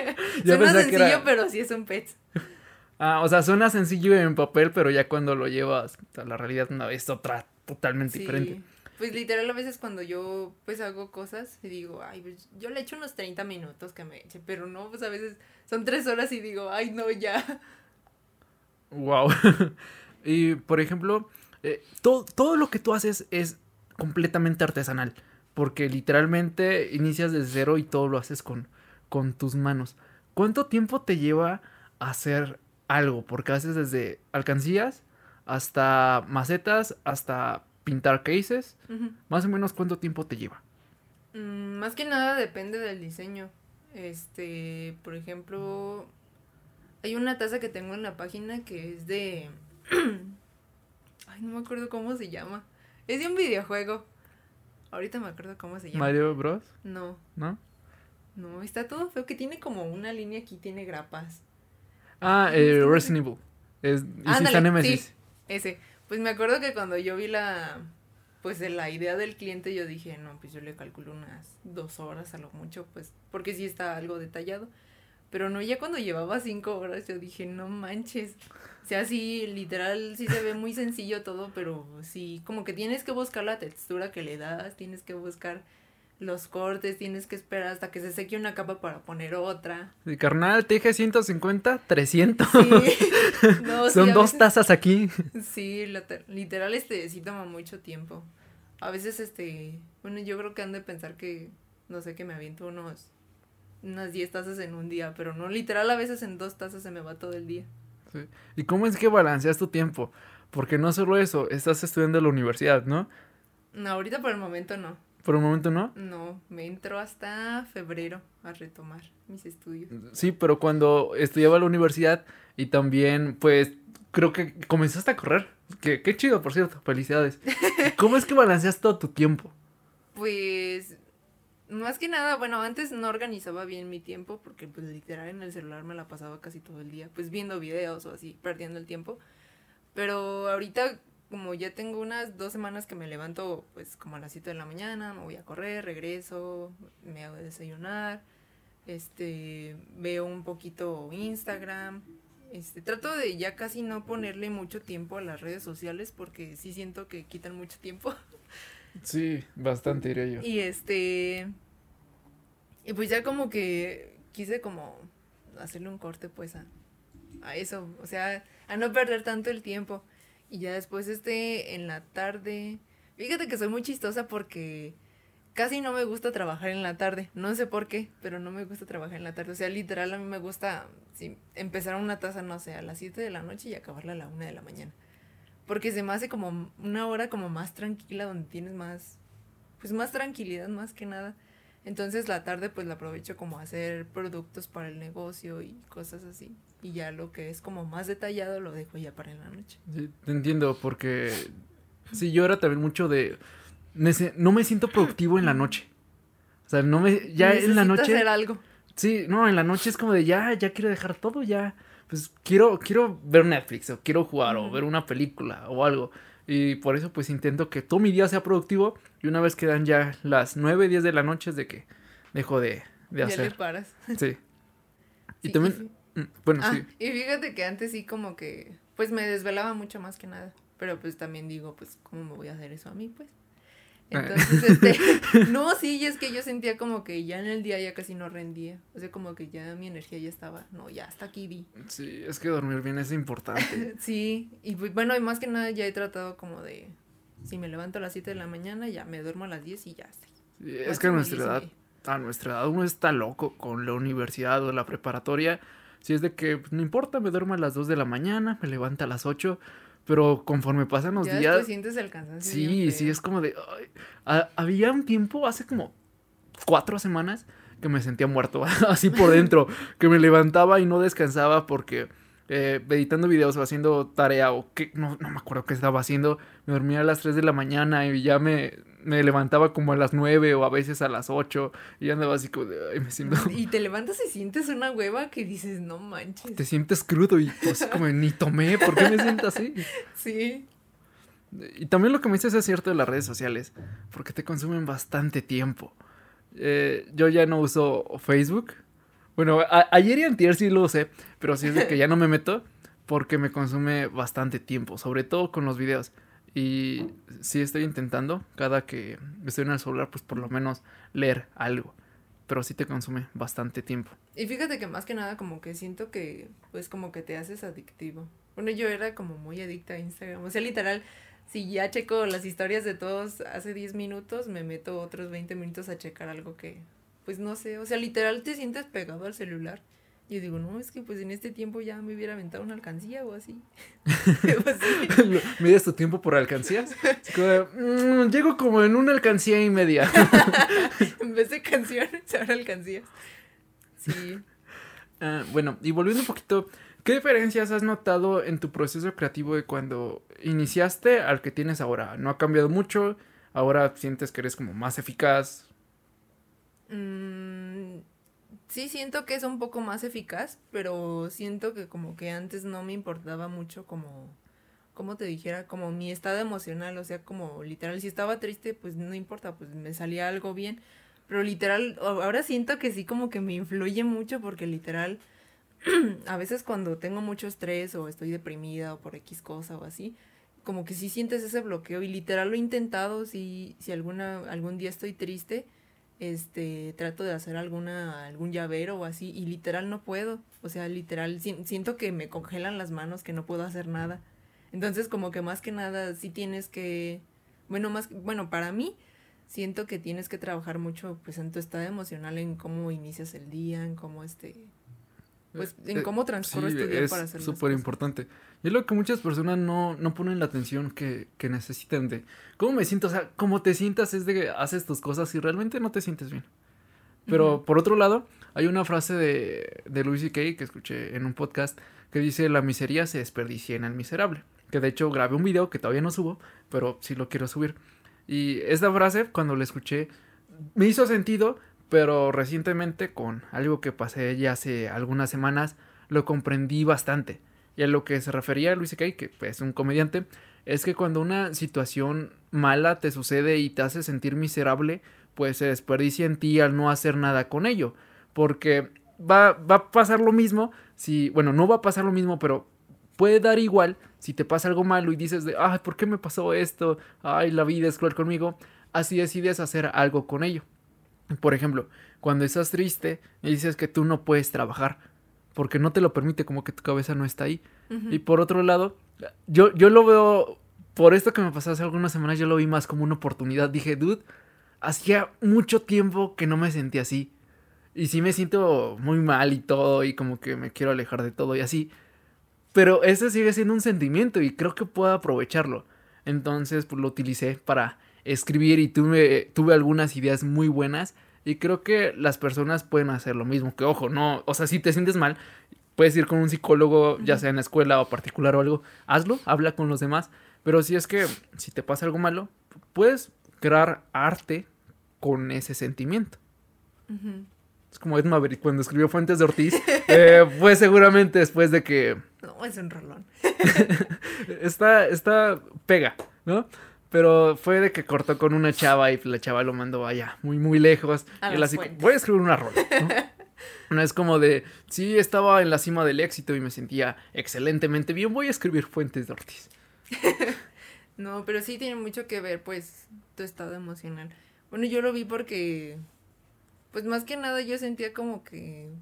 suena sencillo, pero sí es un pet. Ah, o sea, suena sencillo en papel, pero ya cuando lo llevas a la realidad una vez otra totalmente diferente. Pues literal a veces cuando yo pues hago cosas y digo, ay, pues yo le echo unos 30 minutos que me eche, pero no, pues a veces son tres horas y digo, ay, no, ya. Wow. y por ejemplo, eh, todo, todo lo que tú haces es completamente artesanal, porque literalmente inicias desde cero y todo lo haces con, con tus manos. ¿Cuánto tiempo te lleva hacer algo? Porque haces desde alcancías hasta macetas, hasta pintar cases. Más o menos cuánto tiempo te lleva. Mm, más que nada depende del diseño. Este, por ejemplo, hay una taza que tengo en la página que es de... Ay, no me acuerdo cómo se llama. Es de un videojuego. Ahorita me acuerdo cómo se llama. ¿Mario Bros? No. ¿No? No, está todo feo, que tiene como una línea aquí, tiene grapas. Ah, eh, Resident Evil. Es, sí, ese. Pues me acuerdo que cuando yo vi la, pues de la idea del cliente, yo dije, no, pues yo le calculo unas dos horas a lo mucho, pues, porque sí está algo detallado. Pero no, ya cuando llevaba cinco horas, yo dije, no manches. O sea, sí, literal, sí se ve muy sencillo todo, pero sí, como que tienes que buscar la textura que le das, tienes que buscar los cortes, tienes que esperar hasta que se seque una capa para poner otra. Sí, carnal, te dije 150, 300. Sí. Son dos tazas aquí. Sí, literal, este sí toma mucho tiempo. A veces, este, bueno, yo creo que han de pensar que, no sé, que me aviento unos, unas 10 tazas en un día, pero no, literal, a veces en dos tazas se me va todo el día. Sí. ¿Y cómo es que balanceas tu tiempo? Porque no solo eso, estás estudiando en la universidad, ¿no? No, ahorita por el momento no. Por el momento no. No, me entro hasta febrero a retomar mis estudios. Sí, pero cuando estudiaba la universidad y también, pues, creo que comenzaste a correr. Que, qué chido, por cierto. Felicidades. ¿Cómo es que balanceas todo tu tiempo? Pues, más que nada, bueno, antes no organizaba bien mi tiempo porque, pues, literal en el celular me la pasaba casi todo el día, pues, viendo videos o así, perdiendo el tiempo. Pero ahorita, como ya tengo unas dos semanas que me levanto, pues, como a las 7 de la mañana, me voy a correr, regreso, me hago desayunar, este, veo un poquito Instagram, este, trato de ya casi no ponerle mucho tiempo a las redes sociales porque sí siento que quitan mucho tiempo. Sí, bastante diría yo. Y este. Y pues ya como que quise como hacerle un corte pues a, a eso. O sea, a no perder tanto el tiempo. Y ya después este en la tarde. Fíjate que soy muy chistosa porque casi no me gusta trabajar en la tarde. No sé por qué, pero no me gusta trabajar en la tarde. O sea, literal a mí me gusta empezar una taza, no sé, a las 7 de la noche y acabarla a la 1 de la mañana. Porque se me hace como una hora como más tranquila donde tienes más, pues más tranquilidad más que nada. Entonces la tarde pues la aprovecho como hacer productos para el negocio y cosas así. Y ya lo que es como más detallado lo dejo ya para en la noche. Sí, te entiendo, porque sí, yo era también mucho de... No me siento productivo en la noche. O sea, no me... Ya en la noche... hacer algo. Sí, no, en la noche es como de ya, ya quiero dejar todo, ya. Pues quiero, quiero ver Netflix, o quiero jugar, o ver una película, o algo. Y por eso, pues intento que todo mi día sea productivo. Y una vez que dan ya las 9, 10 de la noche, es de que dejo de, de Ya le hacer. paras. Sí. Y Sí, también, mm, bueno, Ah, sí. y fíjate que antes sí como que, pues me desvelaba mucho más que nada. Pero pues también digo, pues, ¿cómo me voy a hacer eso a mí, pues? Ah. Entonces, este, no, sí, y es que yo sentía como que ya en el día ya casi no rendía. O sea, como que ya mi energía ya estaba, no, ya hasta aquí vi. Sí, es que dormir bien es importante. Sí, y pues, bueno, y más que nada ya he tratado como de, si me levanto a las 7 de la mañana, ya me duermo a las 10 y ya estoy. Sí, es que a nuestra edad, a nuestra edad uno está loco con la universidad o la preparatoria. Si es de que pues, no importa, me duermo a las 2 de la mañana, me levanto a las 8, pero conforme pasan los Ya días, sientes el cansancio. sí, sí, es como de... ay, había un tiempo, hace como cuatro semanas, que me sentía muerto, así por dentro, que me levantaba y no descansaba porque eh, editando videos o haciendo tarea o que no, no me acuerdo qué estaba haciendo, me dormía a las 3 de la mañana y ya me, me levantaba como a las 9 o a veces a las 8 y andaba así como de, ay, me siento... Y te levantas y sientes una hueva que dices, no manches. Te sientes crudo y pues como ni tomé, ¿por qué me siento así? Sí. Y también lo que me dices es cierto de las redes sociales, porque te consumen bastante tiempo. Eh, yo ya no uso Facebook. Bueno, ayer y antier sí lo usé, pero sí es de que ya no me meto porque me consume bastante tiempo, sobre todo con los videos. Y sí estoy intentando, cada que estoy en el celular, pues por lo menos leer algo. Pero sí te consume bastante tiempo. Y fíjate que más que nada como que siento que pues como que te haces adictivo. Bueno, yo era como muy adicta a Instagram. O sea, literal, si ya checo las historias de todos hace 10 minutos, me meto otros 20 minutos a checar algo que, pues no sé, o sea, literal te sientes pegado al celular. Yo digo, no, es que pues en este tiempo ya me hubiera aventado una alcancía o así. pues sí. ¿Mides tu tiempo por alcancías? Es como de, "Mm, llego como en una alcancía y media. En vez de canciones, ahora alcancías. Sí. Ah, bueno, y volviendo un poquito, ¿qué diferencias has notado en tu proceso creativo de cuando iniciaste al que tienes ahora? ¿No ha cambiado mucho? ¿Ahora sientes que eres como más eficaz? Mm, sí, siento que es un poco más eficaz, pero siento que como que antes no me importaba mucho como, como te dijera, como mi estado emocional, o sea, como literal, si estaba triste, pues no importa, pues me salía algo bien, pero literal, ahora siento que sí como que me influye mucho porque literal, a veces cuando tengo mucho estrés o estoy deprimida o por X cosa o así, como que sí sientes ese bloqueo y literal lo he intentado, si, si alguna, algún día estoy triste, este, trato de hacer alguna, algún llavero o así, y literal no puedo, o sea, literal, si- siento que me congelan las manos, que no puedo hacer nada. Entonces, como que más que nada, sí tienes que, bueno, más, bueno, para mí, siento que tienes que trabajar mucho, pues, en tu estado emocional, en cómo inicias el día, en cómo, este, pues en cómo transcurre tu día para hacer Es súper importante. Y es lo que muchas personas no, no ponen la atención que, que necesitan de cómo me siento. O sea, cómo te sientas es de que haces tus cosas y realmente no te sientes bien. Pero por otro lado, hay una frase de, de Louis C.K. que escuché en un podcast que dice: La miseria se desperdicia en el miserable. Que de hecho grabé un video que todavía no subo, pero sí lo quiero subir. Y esta frase, cuando la escuché, me hizo sentido, pero recientemente con algo que pasé ya hace algunas semanas, lo comprendí bastante. Y a lo que se refería Luis C.K., que es un comediante, es que cuando una situación mala te sucede y te hace sentir miserable, pues se desperdicia en ti al no hacer nada con ello. Porque va, va a pasar lo mismo si, bueno, no va a pasar lo mismo, pero puede dar igual si te pasa algo malo y dices de, ay, ¿por qué me pasó esto? Ay, la vida es cruel conmigo. Así decides hacer algo con ello. Por ejemplo, cuando estás triste y dices que tú no puedes trabajar porque no te lo permite, como que tu cabeza no está ahí. Y por otro lado, yo, yo lo veo, por esto que me pasó hace algunas semanas, yo lo vi más como una oportunidad. Dije, dude, hacía mucho tiempo que no me sentía así. Y sí me siento muy mal y todo, y como que me quiero alejar de todo y así. Pero ese sigue siendo un sentimiento y creo que puedo aprovecharlo. Entonces, pues lo utilicé para escribir y tuve, tuve algunas ideas muy buenas. Y creo que las personas pueden hacer lo mismo. Que ojo, no, o sea, si te sientes mal, puedes ir con un psicólogo, ya sea en la escuela o particular o algo, hazlo, habla con los demás. Pero si es que si te pasa algo malo, puedes crear arte con ese sentimiento. Es como Ed Maverick cuando escribió Fuentes de Ortiz, eh, pues seguramente después de que... No, es un rolón. está, está pega, ¿no? Pero fue de que cortó con una chava y la chava lo mandó allá, muy, muy lejos. y así, voy a escribir una rola, ¿no? No es como de, sí, estaba en la cima del éxito y me sentía excelentemente bien, voy a escribir Fuentes de Ortiz. no, pero sí tiene mucho que ver, pues, tu estado emocional. Bueno, yo lo vi porque, pues más que nada yo sentía como que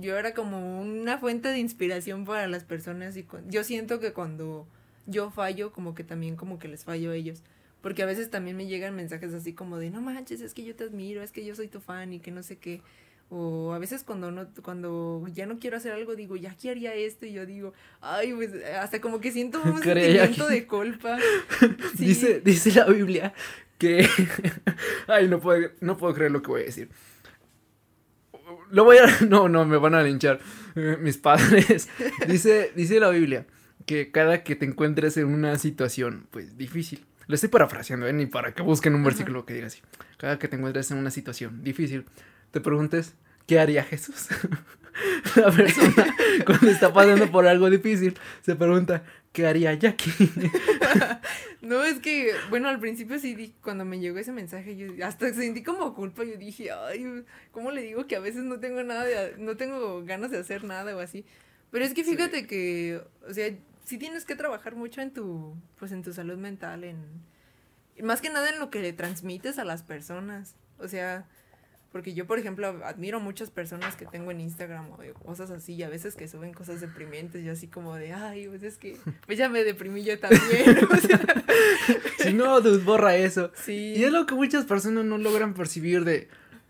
yo era como una fuente de inspiración para las personas y yo siento que cuando yo fallo, como que también como que les fallo a ellos. Porque a veces también me llegan mensajes así como de, no manches, es que yo te admiro, es que yo soy tu fan y que no sé qué. O a veces cuando no, cuando ya no quiero hacer algo, digo, ya que haría esto, y yo digo, ay, pues hasta como que siento un sentimiento de culpa. Dice, dice la Biblia que. ay, no puedo, no puedo creer lo que voy a decir. Lo voy a. No, no, me van a linchar eh, mis padres. Dice, dice la Biblia que cada que te encuentres en una situación, pues difícil, lo estoy parafraseando, ¿eh? ni para que busquen un versículo que diga así, cada que te encuentres en una situación difícil, te preguntes, ¿qué haría Jesús? La persona cuando está pasando por algo difícil se pregunta, ¿qué haría Jackie? no, es que, bueno, al principio sí, cuando me llegó ese mensaje, yo hasta sentí como culpa, yo dije, ay, ¿cómo le digo que a veces no tengo nada de, no tengo ganas de hacer nada o así? Pero es que fíjate que, o sea, sí tienes que trabajar mucho en tu, pues en tu salud mental, en, más que nada en lo que le transmites a las personas. O sea, porque yo, por ejemplo, admiro muchas personas que tengo en Instagram o cosas así, y a veces que suben cosas deprimente y así como de, ay, pues es que, pues ya me deprimí yo también. si no, pues borra eso. Sí. Y es lo que muchas personas no logran percibir de,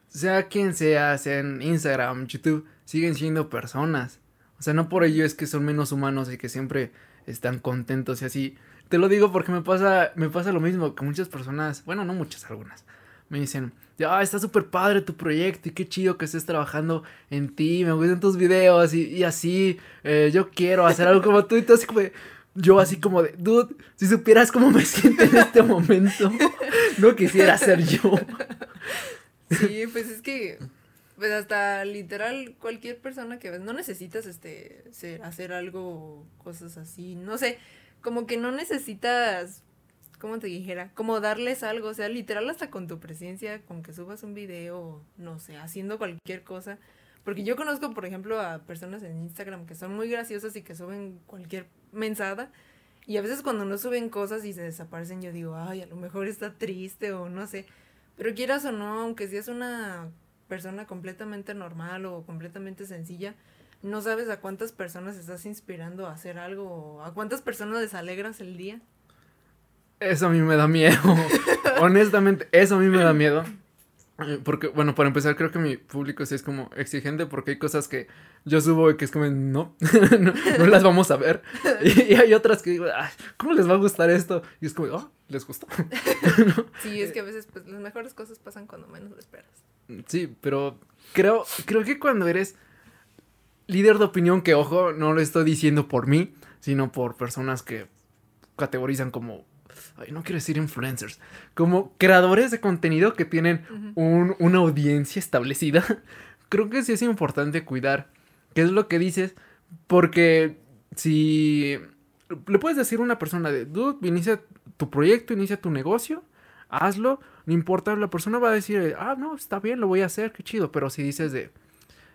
sea quien sea, sea en Instagram, YouTube, siguen siendo personas. O sea, no por ello es que son menos humanos y que siempre están contentos y así. Te lo digo porque me pasa, me pasa lo mismo que muchas personas, bueno, no muchas, algunas, me dicen, ah, está súper padre tu proyecto y qué chido que estés trabajando en ti, me gustan tus videos y, así, eh, yo quiero hacer algo como tú y todo así como yo así como de, dude, si supieras cómo me siento en este momento, no quisiera ser yo. Sí, pues es que pues hasta literal cualquier persona que ves, no necesitas este hacer algo, cosas así, no sé, como que no necesitas, ¿cómo te dijera? Como darles algo, o sea, literal hasta con tu presencia, con que subas un video, no sé, haciendo cualquier cosa. Porque yo conozco, por ejemplo, a personas en Instagram que son muy graciosas y que suben cualquier mensada. Y a veces cuando no suben cosas y se desaparecen, yo digo, ay, a lo mejor está triste o no sé. Pero quieras o no, aunque si es una persona completamente normal o completamente sencilla, no sabes a cuántas personas estás inspirando a hacer algo, a cuántas personas les alegras el día. Eso a mí me da miedo. Honestamente, eso a mí me da miedo. Eh, Porque, bueno, para empezar, creo que mi público sí es como exigente porque hay cosas que yo subo y que es como, no, no, no las vamos a ver. Y, y hay otras que digo, "Ay, ¿cómo les va a gustar esto? Y es como, oh, ¿les gustó? Sí, es que a veces pues las mejores cosas pasan cuando menos lo esperas. Sí, pero creo, creo que cuando eres líder de opinión, que ojo, no lo estoy diciendo por mí, sino por personas que categorizan como, ay, no quiero decir influencers, como creadores de contenido que tienen un- una audiencia establecida, creo que sí es importante cuidar qué es lo que dices, porque si le puedes decir a una persona de, dude, inicia tu proyecto, inicia tu negocio, hazlo, no importa, la persona va a decir, ah, no, está bien, lo voy a hacer, qué chido, pero si dices de,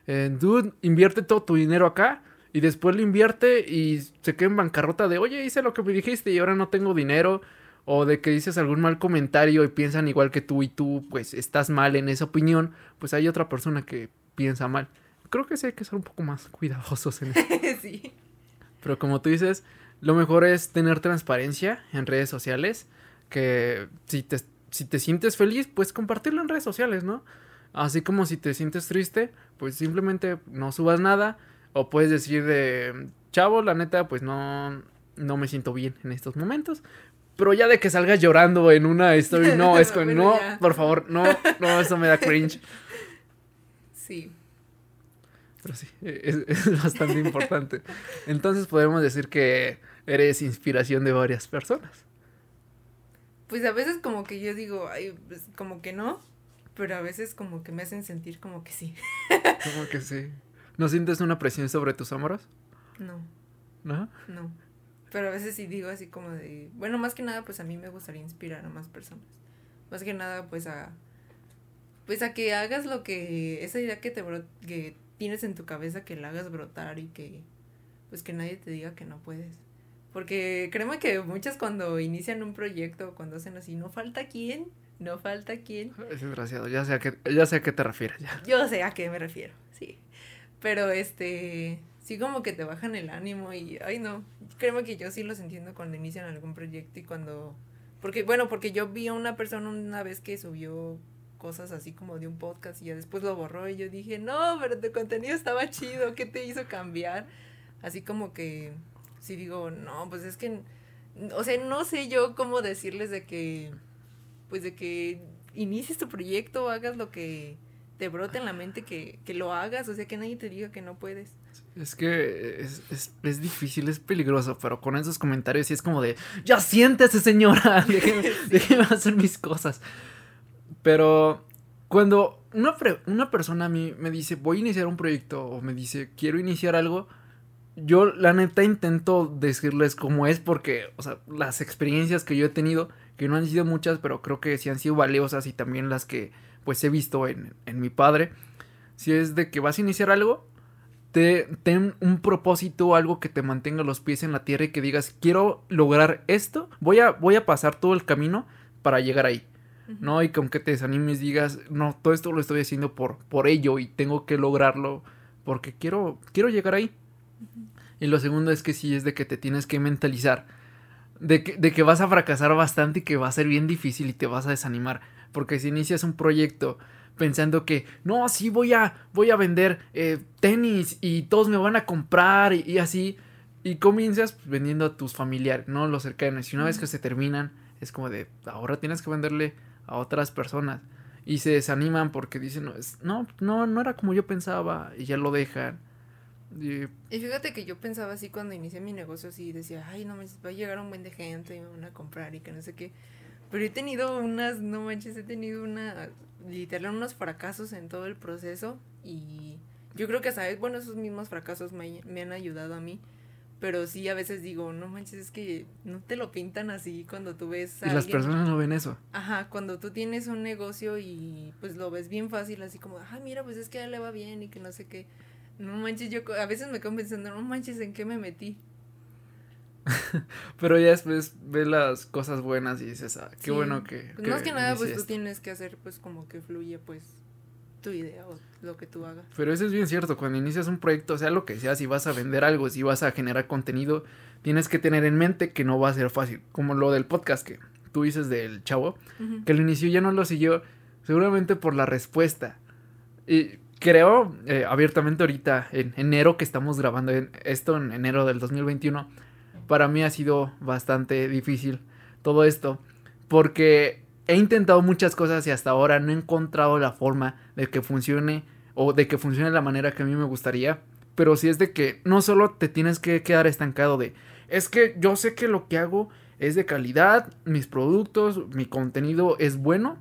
eh, dude, invierte todo tu dinero acá, y después lo invierte y se queda en bancarrota de, oye, hice lo que me dijiste y ahora no tengo dinero, o de que dices algún mal comentario y piensan igual que tú y tú, pues estás mal en esa opinión, pues hay otra persona que piensa mal. Creo que sí hay que ser un poco más cuidadosos en eso. sí. Pero como tú dices, lo mejor es tener transparencia en redes sociales. Que si te, si te sientes feliz, pues compartirlo en redes sociales, ¿no? Así como si te sientes triste, pues simplemente no subas nada. O puedes decir de, chavo, la neta, pues no, no me siento bien en estos momentos. Pero ya de que salgas llorando en una story, no, es como, no, ya. por favor, no, no, eso me da cringe. Sí. Pero sí, es, es bastante importante. Entonces podemos decir que eres inspiración de varias personas. Pues a veces como que yo digo, ay, pues como que no, pero a veces como que me hacen sentir como que sí. Como que sí. ¿No sientes una presión sobre tus hombros? No, ¿No? no. Pero a veces sí digo así como de, bueno, más que nada pues a mí me gustaría inspirar a más personas. Más que nada pues a pues a que hagas lo que esa idea que te que tienes en tu cabeza que la hagas brotar y que pues que nadie te diga que no puedes. Porque créeme que muchas cuando inician un proyecto, cuando hacen así, no falta quién, no falta quién. Es desgraciado, ya sé a qué, ya sé a qué te refieres ya. Yo sé a qué me refiero, sí. Pero este, sí como que te bajan el ánimo y, ay no, créeme que yo sí los entiendo cuando inician algún proyecto y cuando, porque bueno, porque yo vi a una persona una vez que subió cosas así como de un podcast y ya después lo borró y yo dije, no, pero tu contenido estaba chido, ¿qué te hizo cambiar? Así como que, sí digo, no, pues es que, o sea, no sé yo cómo decirles de que, pues de que inicies tu proyecto, hagas lo que te brote en la mente que, que lo hagas, o sea, que nadie te diga que no puedes. Es que es, es, es difícil, es peligroso, pero con esos comentarios sí es como de, ya siéntese señora, déjeme, déjeme hacer mis cosas. Pero cuando una, una persona a mí me dice, voy a iniciar un proyecto o me dice, quiero iniciar algo, yo la neta intento decirles cómo es porque, o sea, las experiencias que yo he tenido, que no han sido muchas, pero creo que sí han sido valiosas y también las que pues he visto en, en mi padre, si es de que vas a iniciar algo, te, ten un propósito, algo que te mantenga los pies en la tierra y que digas, quiero lograr esto, voy a, voy a pasar todo el camino para llegar ahí. ¿no? Y que aunque te desanimes digas, no, todo esto lo estoy haciendo por, por ello y tengo que lograrlo porque quiero, quiero llegar ahí. Y lo segundo es que sí es de que te tienes que mentalizar, de que, de que vas a fracasar bastante y que va a ser bien difícil y te vas a desanimar, porque si inicias un proyecto pensando que, no, sí voy a, voy a vender eh, tenis y todos me van a comprar y, y así, y comienzas vendiendo a tus familiares, ¿no? Los cercanos, y una vez que se terminan, es como de, ahora tienes que venderle a otras personas. Y se desaniman porque dicen, no, es- no, no, no era como yo pensaba. Y ya lo dejan. Y, Y fíjate que yo pensaba así cuando inicié mi negocio, así decía, ay, no manches, va a llegar un buen de gente y me van a comprar y que no sé qué. Pero he tenido unas, no manches, he tenido una, literal, unos fracasos en todo el proceso y yo creo que, ¿sabes? Bueno, esos mismos fracasos me, me han ayudado a mí. Pero sí, a veces digo, no manches, es que no te lo pintan así cuando tú ves a y las personas no ven eso. Ajá, cuando tú tienes un negocio y pues lo ves bien fácil, así como, ay, mira, pues es que a él le va bien y que no sé qué. No manches, yo a veces me quedo pensando, no manches, ¿en qué me metí? Pero ya después ves las cosas buenas y dices, ah, qué Sí. bueno que. Pues que más que nada, pues inicié tú esto". tienes que hacer pues como que fluya pues tu idea o lo que tú hagas. Pero eso es bien cierto, cuando inicias un proyecto, sea lo que sea, si vas a vender algo, si vas a generar contenido, tienes que tener en mente que no va a ser fácil. Como lo del podcast que tú dices del chavo, Ujú. que al inicio ya no lo siguió. Seguramente por la respuesta. Y creo, eh, abiertamente ahorita, en enero que estamos grabando esto, en enero del 2021, para mí ha sido bastante difícil todo esto. Porque he intentado muchas cosas y hasta ahora no he encontrado la forma de que funcione o de que funcione de la manera que a mí me gustaría. Pero si es de que no solo te tienes que quedar estancado de, es que yo sé que lo que hago es de calidad, mis productos, mi contenido es bueno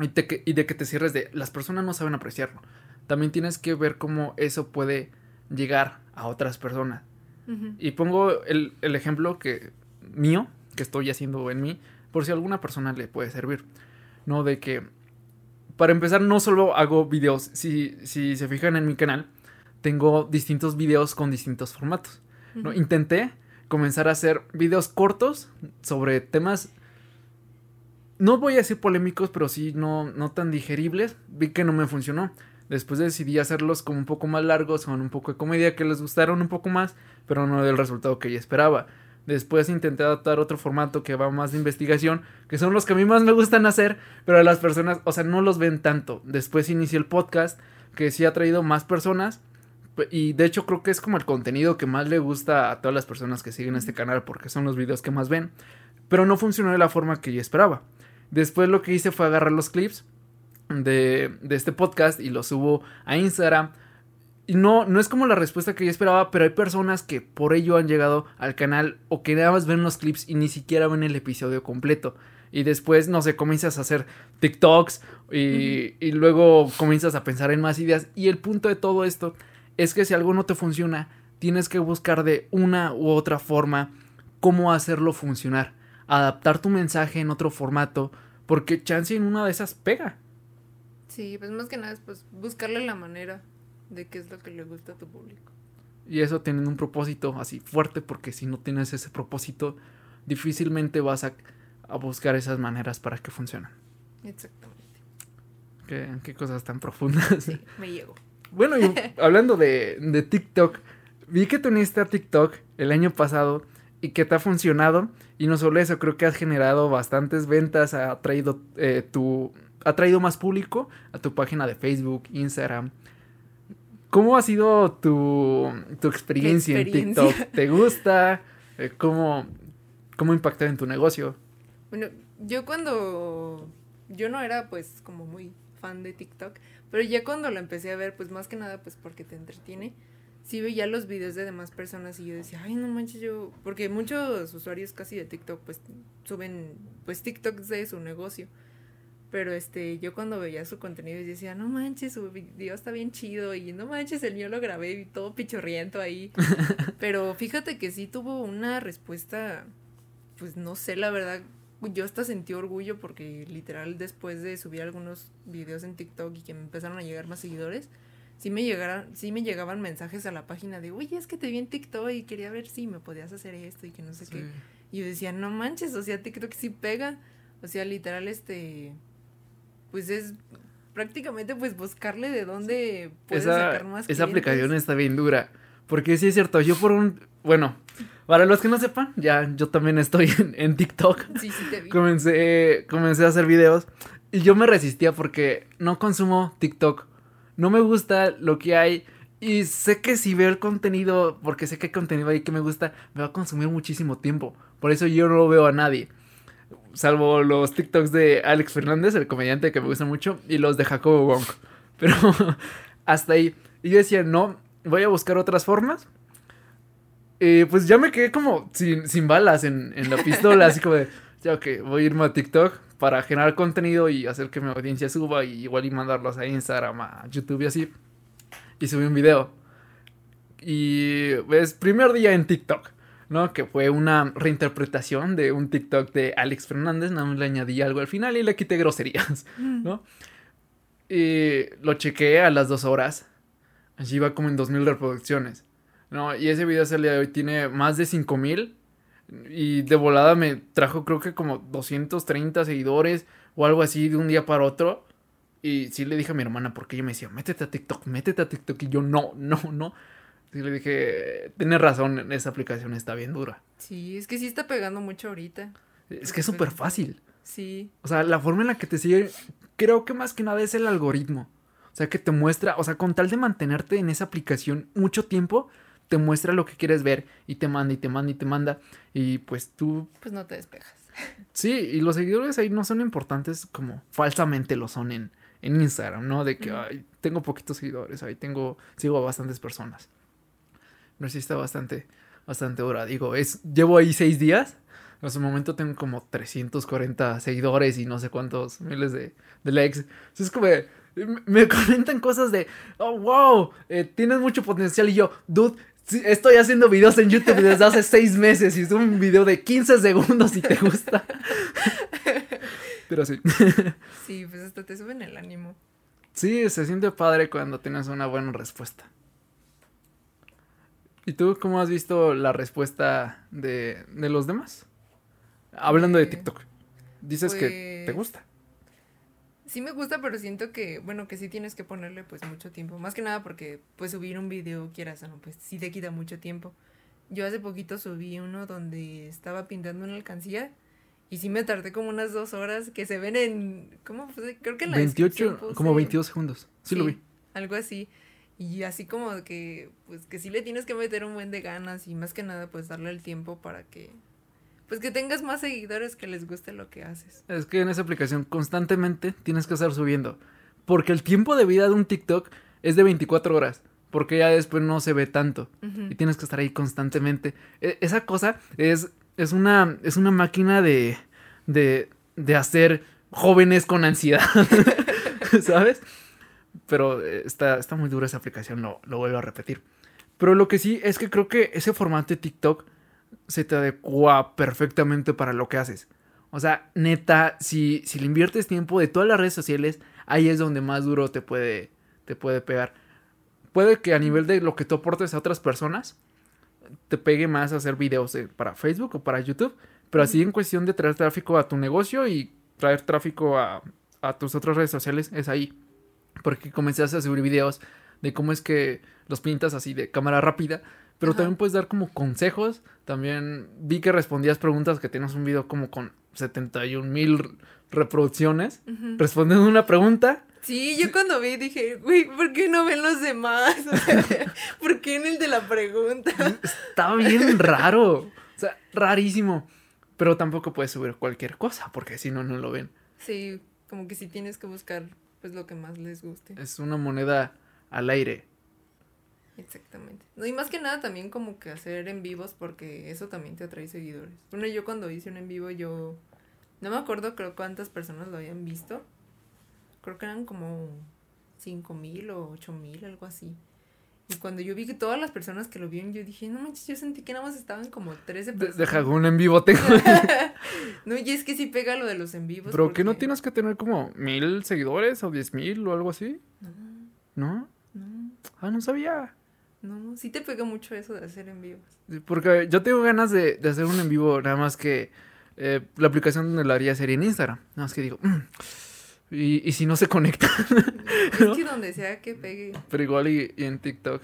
y, y de que te cierres de, las personas no saben apreciarlo. También tienes que ver cómo eso puede llegar a otras personas. Y pongo el, el ejemplo que mío, que estoy haciendo en mí, por si a alguna persona le puede servir. No de que, para empezar, no solo hago videos, si, si se fijan en mi canal, tengo distintos videos con distintos formatos. ¿no? Intenté comenzar a hacer videos cortos sobre temas, no voy a decir polémicos, pero sí no, no tan digeribles. Vi que no me funcionó. Después decidí hacerlos como un poco más largos, con un poco de comedia que les gustaron un poco más, pero no del resultado que yo esperaba. Después intenté adaptar otro formato que va más de investigación, que son los que a mí más me gustan hacer, pero a las personas, o sea, no los ven tanto. Después inicié el podcast, que sí ha traído más personas. Y de hecho creo que es como el contenido que más le gusta a todas las personas que siguen este canal, porque son los videos que más ven. Pero no funcionó de la forma que yo esperaba. Después lo que hice fue agarrar los clips de, de este podcast y los subo a Instagram y no, no es como la respuesta que yo esperaba, pero hay personas que por ello han llegado al canal o que nada más ven los clips y ni siquiera ven el episodio completo. Y después, no sé, comienzas a hacer TikToks y, y luego comienzas a pensar en más ideas. Y el punto de todo esto es que si algo no te funciona, tienes que buscar de una u otra forma cómo hacerlo funcionar. Adaptar tu mensaje en otro formato, porque chance en una de esas pega. Sí, pues más que nada es pues buscarle la manera de qué es lo que le gusta a tu público. Y eso tienen un propósito así fuerte, porque si no tienes ese propósito, difícilmente vas a, buscar esas maneras para que funcionen. Exactamente. ¿Qué, qué cosas tan profundas? Sí, me llego. Bueno, y hablando de, de TikTok, vi que teniste a TikTok el año pasado y que te ha funcionado. Y no solo eso, creo que has generado bastantes ventas, ha traído eh, tu. Ha traído más público a tu página de Facebook, Instagram. ¿Cómo ha sido tu, tu experiencia, en TikTok? ¿Te gusta? Eh, ¿Cómo, ¿Cómo impacta en tu negocio? Bueno, yo cuando... Yo no era pues como muy fan de TikTok, pero ya cuando lo empecé a ver, pues más que nada pues porque te entretiene, sí veía los videos de demás personas y yo decía, ay, no manches, yo... Porque muchos usuarios casi de TikTok pues suben pues TikToks de su negocio. Pero este, yo cuando veía su contenido y decía, no manches, su video está bien chido y no manches, el mío lo grabé y todo pichorriento ahí. Pero fíjate que sí tuvo una respuesta, pues no sé, la verdad, yo hasta sentí orgullo porque literal después de subir algunos videos en TikTok y que me empezaron a llegar más seguidores, sí me llegaron, sí me llegaban mensajes a la página de, oye, es que te vi en TikTok y quería ver si me podías hacer esto y que no sé qué. Y yo decía, no manches, o sea, TikTok sí pega. O sea, literal, este pues es prácticamente pues buscarle de dónde puedes sacar más Esa aplicación está bien dura. Porque sí es cierto, yo por un... Bueno, para los que no sepan, ya yo también estoy en, TikTok. Sí, sí te vi. Comencé, comencé a hacer videos y yo me resistía porque no consumo TikTok. No me gusta lo que hay. Y sé que si veo el contenido, porque sé que hay contenido ahí que me gusta, me va a consumir muchísimo tiempo. Por eso yo no lo veo a nadie salvo los TikToks de Alex Fernández, el comediante que me gusta mucho, y los de Jacobo Wong. Pero hasta ahí. Y yo decía, no, voy a buscar otras formas. Y pues ya me quedé como sin, balas en, en, la pistola, así como de, ya ok, voy a irme a TikTok para generar contenido y hacer que mi audiencia suba y igual y mandarlos a Instagram, a YouTube y así. Y subí un video. Y pues primer día en TikTok. ¿No? Que fue una reinterpretación de un TikTok de Alex Fernández, nada más le añadí algo al final y le quité groserías, mm. ¿no? Y lo chequeé a las dos horas, allí iba como en dos mil reproducciones, ¿no? Y ese video hasta el día de hoy tiene más de cinco mil y de volada me trajo creo que como 230 seguidores o algo así de un día para otro. Y sí le dije a mi hermana, porque ella me decía, métete a TikTok, métete a TikTok. Y yo, no, no, no. Y le dije, tienes razón, esa aplicación está bien dura. Sí, es que sí está pegando mucho ahorita. Es que es súper fácil. Sí. O sea, la forma en la que te sigue, creo que más que nada es el algoritmo. O sea, que te muestra, o sea, con tal de mantenerte en esa aplicación mucho tiempo, te muestra lo que quieres ver y te manda y te manda y te manda. Y pues tú... Pues no te despejas. Sí, y los seguidores ahí no son importantes como falsamente lo son en, en Instagram, ¿no? De que ay, tengo poquitos seguidores, ahí tengo, sigo a bastantes personas. Sé si está bastante, bastante hora. Digo, es, llevo ahí seis días. En su momento tengo como 340 seguidores y no sé cuántos miles de, de likes. es como, me comentan cosas de, oh, wow, eh, tienes mucho potencial. Y yo, dude, estoy haciendo videos en YouTube desde hace seis meses y es un video de 15 segundos si te gusta. Pero sí. Sí, pues hasta te suben el ánimo. Sí, se siente padre cuando tienes una buena respuesta. ¿Y tú cómo has visto la respuesta de, de los demás? Hablando de TikTok. Dices que te pues gusta. Sí me gusta, pero siento que, bueno, que sí tienes que ponerle pues mucho tiempo. Más que nada porque pues subir un video, quieras o no, pues sí te quita mucho tiempo. Yo hace poquito subí uno donde estaba pintando una alcancía y sí me tardé como unas dos horas que se ven en, ¿cómo? Pues, creo que en la 28, como 22 segundos. Sí, lo vi. Algo así. Y así como que, pues que sí le tienes que meter un buen de ganas y más que nada pues darle el tiempo para que pues que tengas más seguidores que les guste lo que haces. Es que en esa aplicación constantemente tienes que estar subiendo. Porque el tiempo de vida de un TikTok es de 24 horas. Porque ya después no se ve tanto. Y tienes que estar ahí constantemente. E, esa cosa es, es, una, es una máquina de, de, de hacer jóvenes con ansiedad. ¿Sabes? Pero eh, está, está muy dura esa aplicación, lo, lo vuelvo a repetir. Pero lo que sí es que creo que ese formato de TikTok se te adecua perfectamente para lo que haces. O sea, neta, si, si le inviertes tiempo de todas las redes sociales, ahí es donde más duro te puede, te puede pegar. Puede que a nivel de lo que tú aportes a otras personas, te pegue más hacer videos para Facebook o para YouTube, pero así en cuestión de traer tráfico a tu negocio y traer tráfico a, a tus otras redes sociales, es ahí. Porque comencé a subir videos de cómo es que los pintas así de cámara rápida pero también puedes dar como consejos. También vi que respondías preguntas que tienes un video como con 71 mil reproducciones. Respondiendo una pregunta. Sí, yo cuando vi dije, güey, ¿por qué no ven los demás? ¿Por qué en el de la pregunta? Está bien raro. O sea, rarísimo. Pero tampoco puedes subir cualquier cosa, porque si no, no lo ven. Sí, como que si tienes que buscar pues lo que más les guste. Es una moneda al aire. Exactamente. No, y más que nada también como que hacer en vivos porque eso también te atrae seguidores. Bueno, yo cuando hice un en vivo yo no me acuerdo creo cuántas personas lo habían visto. Creo que eran como cinco mil o ocho mil, algo así. Y cuando yo vi que todas las personas que lo vieron, yo dije, no manches, yo sentí que nada más estaban como 13 personas. Deja un en vivo tengo. no, y es que sí pega lo de los en vivos. Pero que no tienes que tener como mil seguidores o diez mil o algo así. No. ¿No? No. Ah, no sabía. No, sí te pega mucho eso de hacer en vivos. Porque yo tengo ganas de, hacer un en vivo, nada más que eh, la aplicación donde lo haría sería en Instagram. Nada más que digo, mm, y, si no se conecta. Es que donde sea que pegue. Pero igual y, en TikTok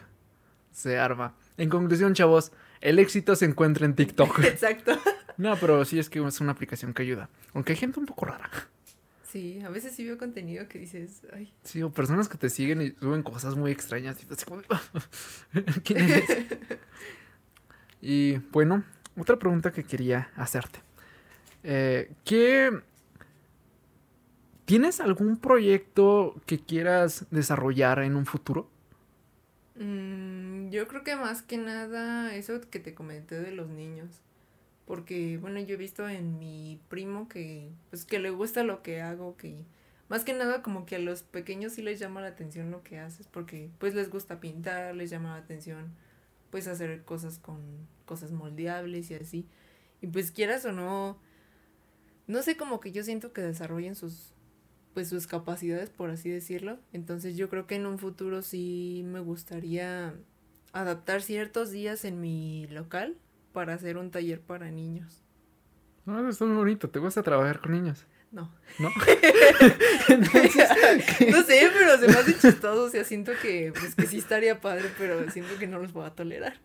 se arma. En conclusión, chavos, el éxito se encuentra en TikTok. Exacto. No, pero sí es que es una aplicación que ayuda. Aunque hay gente un poco rara. Sí, a veces sí veo contenido que dices, ay. Sí, o personas que te siguen y suben cosas muy extrañas. Y así como, ¿quién eres? y bueno, otra pregunta que quería hacerte. Eh, ¿Qué... ¿Tienes algún proyecto que quieras desarrollar en un futuro? Mm, yo creo que más que nada eso que te comenté de los niños porque bueno yo he visto en mi primo que pues que le gusta lo que hago que más que nada como que a los pequeños sí les llama la atención lo que haces porque pues les gusta pintar les llama la atención pues hacer cosas con cosas moldeables y así y pues quieras o no no sé como que yo siento que desarrollen sus pues sus capacidades por así decirlo entonces yo creo que en un futuro sí me gustaría adaptar ciertos días en mi local para hacer un taller para niños. No, eso está muy bonito. ¿Te gusta trabajar con niños? No. ¿No? no sé, pero se me hace chistoso. O sea, siento que, pues, que sí estaría padre, pero siento que no los voy a tolerar.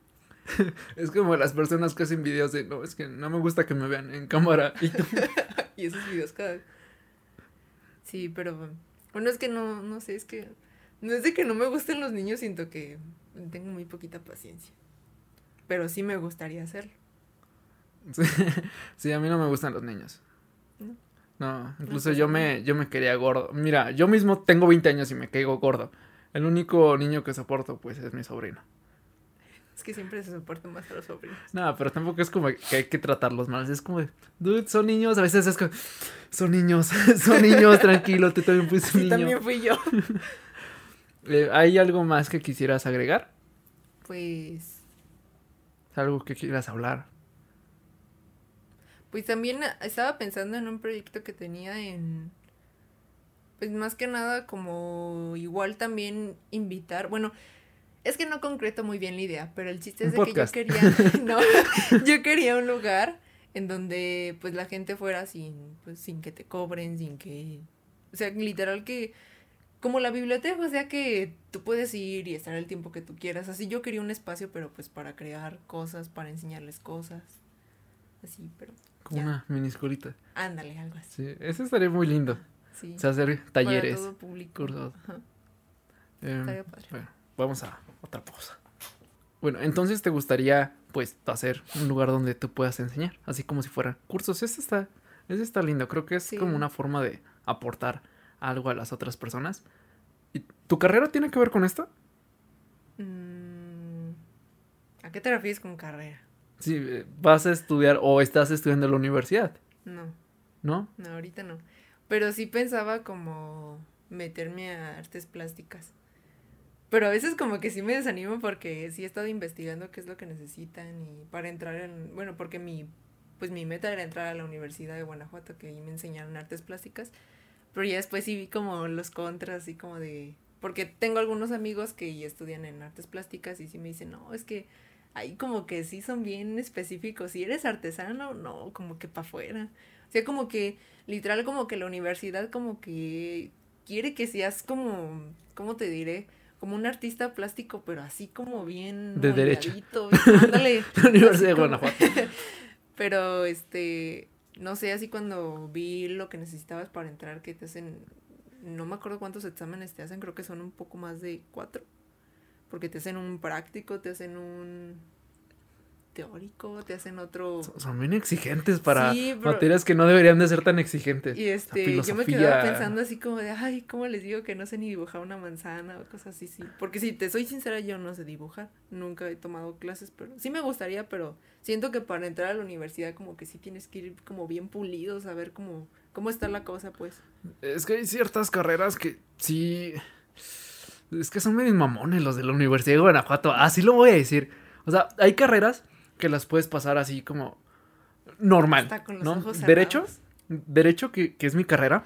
Es como las personas que hacen videos de, no, es que no me gusta que me vean en cámara. Y, y esos videos cada... Sí, pero bueno, es que no, no sé, es que no es de que no me gusten los niños, siento que tengo muy poquita paciencia. Pero sí me gustaría hacerlo. Sí, a mí no me gustan los niños. No, incluso yo me, yo me quería gordo. Mira, yo mismo tengo 20 años y me caigo gordo. El único niño que soporto, pues, es mi sobrino. Es que siempre se soporta más a los sobrinos. No, pero tampoco es como que hay que tratarlos mal. Es como, dude, son niños. A veces es como, son niños, son niños, tranquilo, tú también fuiste un niño. también fui yo. Eh, ¿Hay algo más que quisieras agregar? Pues. Algo que quieras hablar. Pues también estaba pensando en un proyecto que tenía en. Pues más que nada, como igual también invitar. Bueno, es que no concreto muy bien la idea, pero el chiste es de que yo quería. no, yo quería un lugar en donde pues la gente fuera sin, pues, sin que te cobren, sin que. O sea, literal que como la biblioteca, o sea que tú puedes ir y estar el tiempo que tú quieras. Así yo quería un espacio, pero pues para crear cosas, para enseñarles cosas. Así, pero. Como una mini escuelita. Ándale, algo así. Sí, eso estaría muy lindo. Sí. O sea, hacer talleres. Para todo público. Cursos. Eh, estaría padre. Bueno, vamos a otra pausa. Bueno, entonces te gustaría, pues, hacer un lugar donde tú puedas enseñar, así como si fueran cursos. Eso está, eso está lindo. Creo que es como una forma de aportar algo a las otras personas. ¿Y tu carrera tiene que ver con esto? Mm, ¿A qué te refieres con carrera? Sí, eh, vas a estudiar o estás estudiando en la universidad. No. ¿No? No, ahorita no. Pero sí pensaba como meterme a artes plásticas. Pero a veces como que sí me desanimo porque sí he estado investigando qué es lo que necesitan y para entrar en, bueno, porque mi, pues mi meta era entrar a la Universidad de Guanajuato, que ahí me enseñaron artes plásticas. Pero ya después sí vi como los contras, así como de... Porque tengo algunos amigos que ya estudian en artes plásticas y sí me dicen, no, es que ahí como que sí son bien específicos. Si eres artesano, no, como que para afuera. O sea, como que, literal, como que la universidad como que quiere que seas como, ¿cómo te diré? Como un artista plástico, pero así como bien... De derecho. Ándale. Universidad de Guanajuato. pero, este, no sé, así cuando vi lo que necesitabas para entrar, que te hacen, no me acuerdo cuántos exámenes te hacen, creo que son un poco más de cuatro, porque te hacen un práctico, te hacen un teórico, te hacen otro... Son bien exigentes para materias que no deberían de ser tan exigentes. Y este, yo me quedaba pensando así como de, ay, ¿cómo les digo que no sé ni dibujar una manzana o cosas así? Sí. Porque si te soy sincera, yo no sé dibujar, nunca he tomado clases, pero sí me gustaría, pero siento que para entrar a la universidad como que sí tienes que ir como bien pulido, saber cómo, cómo está la cosa, pues. Es que hay ciertas carreras que sí... Es que son medio mamones los de la Universidad de Guanajuato, así lo voy a decir. O sea, hay carreras que las puedes pasar así como normal. ¿no? derecho, derecho que, que, es mi carrera,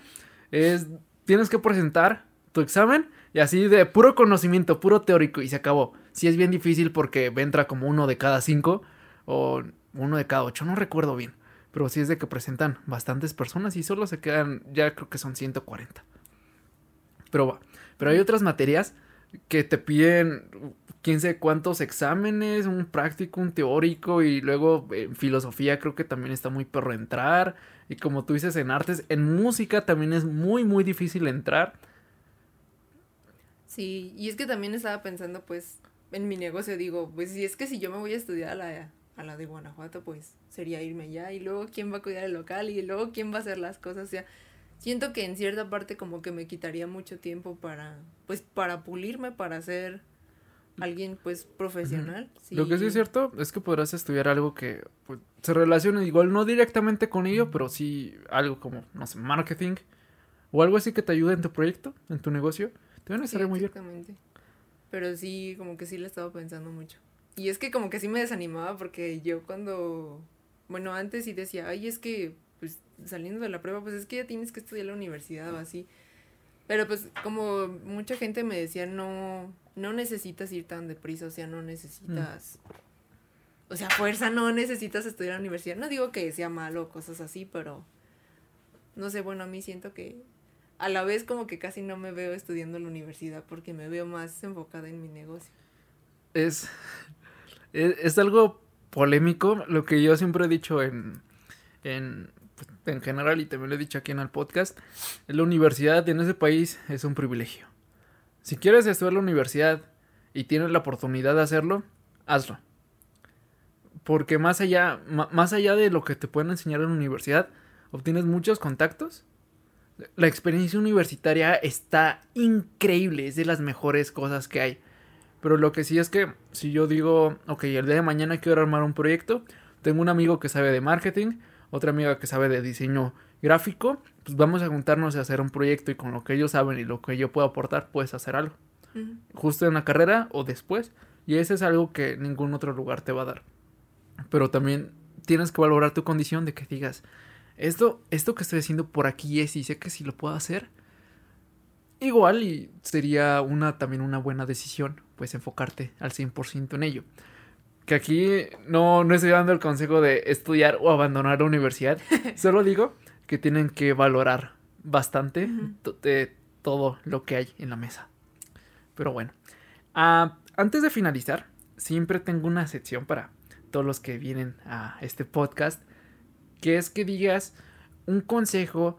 es tienes que presentar tu examen y así de puro conocimiento, puro teórico y se acabó. Si es bien difícil porque entra como uno de cada cinco o uno de cada ocho, no recuerdo bien. Pero sí es de que presentan bastantes personas y solo se quedan, ya creo que son 140. Pero va. Pero hay otras materias que te piden quién sé cuántos exámenes, un práctico, un teórico y luego en filosofía creo que también está muy perro entrar. Y como tú dices en artes, en música también es muy muy difícil entrar. Sí, y es que también estaba pensando pues en mi negocio, digo, pues si es que si yo me voy a estudiar a la, a la de Guanajuato, pues sería irme allá. Y luego quién va a cuidar el local y luego quién va a hacer las cosas, o sea, siento que en cierta parte como que me quitaría mucho tiempo para, pues para pulirme, para hacer alguien pues profesional. Lo que sí es cierto es que podrás estudiar algo que pues, se relacione igual no directamente con ello, pero sí algo como, no sé, marketing o algo así que te ayude en tu proyecto, en tu negocio. Te van a estar muy exactamente. Pero sí, como que sí le estaba pensando mucho. Y es que como que sí me desanimaba porque yo cuando, bueno, antes sí decía, ay, es que pues saliendo de la prueba, pues es que ya tienes que estudiar la universidad o así. Pero pues como mucha gente me decía, no, no necesitas ir tan deprisa, o sea, no necesitas... O sea, fuerza, no necesitas estudiar en la universidad. No digo que sea malo o cosas así, pero... No sé, bueno, a mí siento que a la vez como que casi no me veo estudiando en la universidad porque me veo más enfocada en mi negocio. Es, es, es algo polémico, lo que yo siempre he dicho en, en pues, en general, y también lo he dicho aquí en el podcast, la universidad en ese país es un privilegio. Si quieres estudiar la universidad y tienes la oportunidad de hacerlo, hazlo. Porque más allá, más allá de lo que te pueden enseñar en la universidad, obtienes muchos contactos. La experiencia universitaria está increíble, es de las mejores cosas que hay. Pero lo que sí es que si yo digo, ok, el día de mañana quiero armar un proyecto, tengo un amigo que sabe de marketing, otra amiga que sabe de diseño gráfico, pues vamos a juntarnos a hacer un proyecto y con lo que ellos saben y lo que yo puedo aportar, puedes hacer algo. Justo en la carrera o después. Y ese es algo que ningún otro lugar te va a dar. Pero también tienes que valorar tu condición de que digas, esto, esto que estoy haciendo por aquí es y sé que si lo puedo hacer, igual y sería una también una buena decisión, pues enfocarte al 100% en ello. Que aquí no, no estoy dando el consejo de estudiar o abandonar la universidad, solo digo que tienen que valorar bastante de todo lo que hay en la mesa. Pero bueno, ah, antes de finalizar, siempre tengo una sección para todos los que vienen a este podcast, que es que digas un consejo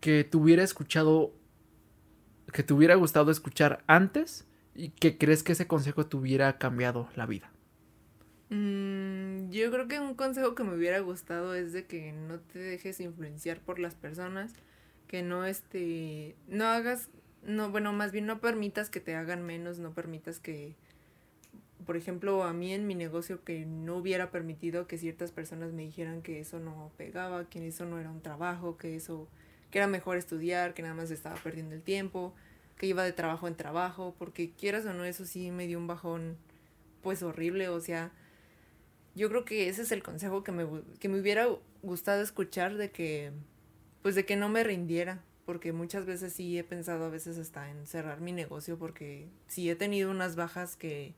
que te hubiera escuchado, que te hubiera gustado escuchar antes y que crees que ese consejo te hubiera cambiado la vida. Mm, yo creo que un consejo que me hubiera gustado es de que no te dejes influenciar por las personas, que no este, no hagas, no, bueno, más bien no permitas que te hagan menos, no permitas que, por ejemplo, a mí en mi negocio que no hubiera permitido que ciertas personas me dijeran que eso no pegaba, que eso no era un trabajo, que eso, que era mejor estudiar, que nada más estaba perdiendo el tiempo, que iba de trabajo en trabajo, porque quieras o no, eso sí me dio un bajón pues horrible, o sea, yo creo que ese es el consejo que me, que me hubiera gustado escuchar de que, pues de que no me rindiera, porque muchas veces sí he pensado a veces hasta en cerrar mi negocio, porque sí he tenido unas bajas que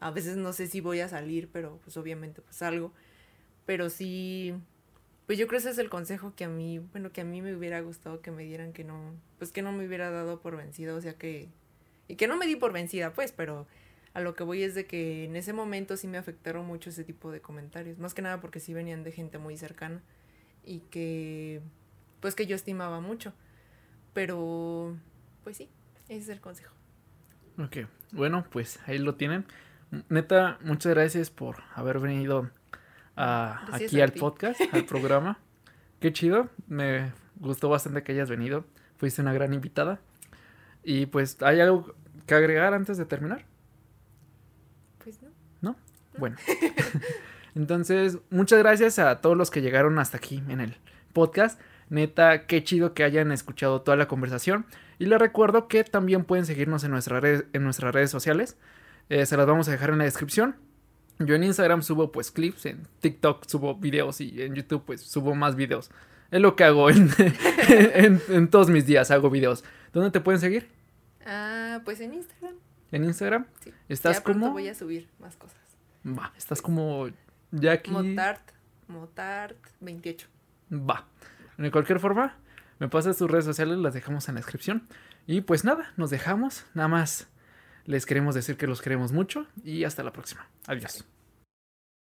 a veces no sé si voy a salir, pero pues obviamente pues salgo, pero sí, pues yo creo que ese es el consejo que a mí, bueno, que a mí me hubiera gustado que me dieran, que no, pues que no me hubiera dado por vencida, o sea que, y que no me di por vencida, pues, pero a lo que voy es de que en ese momento sí me afectaron mucho ese tipo de comentarios, más que nada porque sí venían de gente muy cercana y que pues que yo estimaba mucho. Pero pues sí, ese es el consejo. Ok, bueno, pues ahí lo tienen. Neta, muchas gracias por haber venido aquí al podcast, al programa. Qué chido, me gustó bastante que hayas venido. Fuiste una gran invitada. Y pues, ¿hay algo que agregar antes de terminar? Bueno. Entonces, muchas gracias a todos los que llegaron hasta aquí en el podcast. Neta, qué chido que hayan escuchado toda la conversación. Y les recuerdo que también pueden seguirnos en, nuestra en nuestras redes sociales. Eh, se las vamos a dejar en la descripción. Yo en Instagram subo pues clips, en TikTok subo videos y en YouTube pues subo más videos. Es lo que hago en, en, todos mis días, hago videos. ¿Dónde te pueden seguir? Ah, pues en Instagram. ¿En Instagram? Sí. ¿Estás ya como? voy a subir más cosas. Va, estás como Jackie. Motart, Motart 28. Va. De cualquier forma, me pasas tus redes sociales, las dejamos en la descripción. Y pues nada, nos dejamos. Nada más les queremos decir que los queremos mucho y hasta la próxima. Adiós.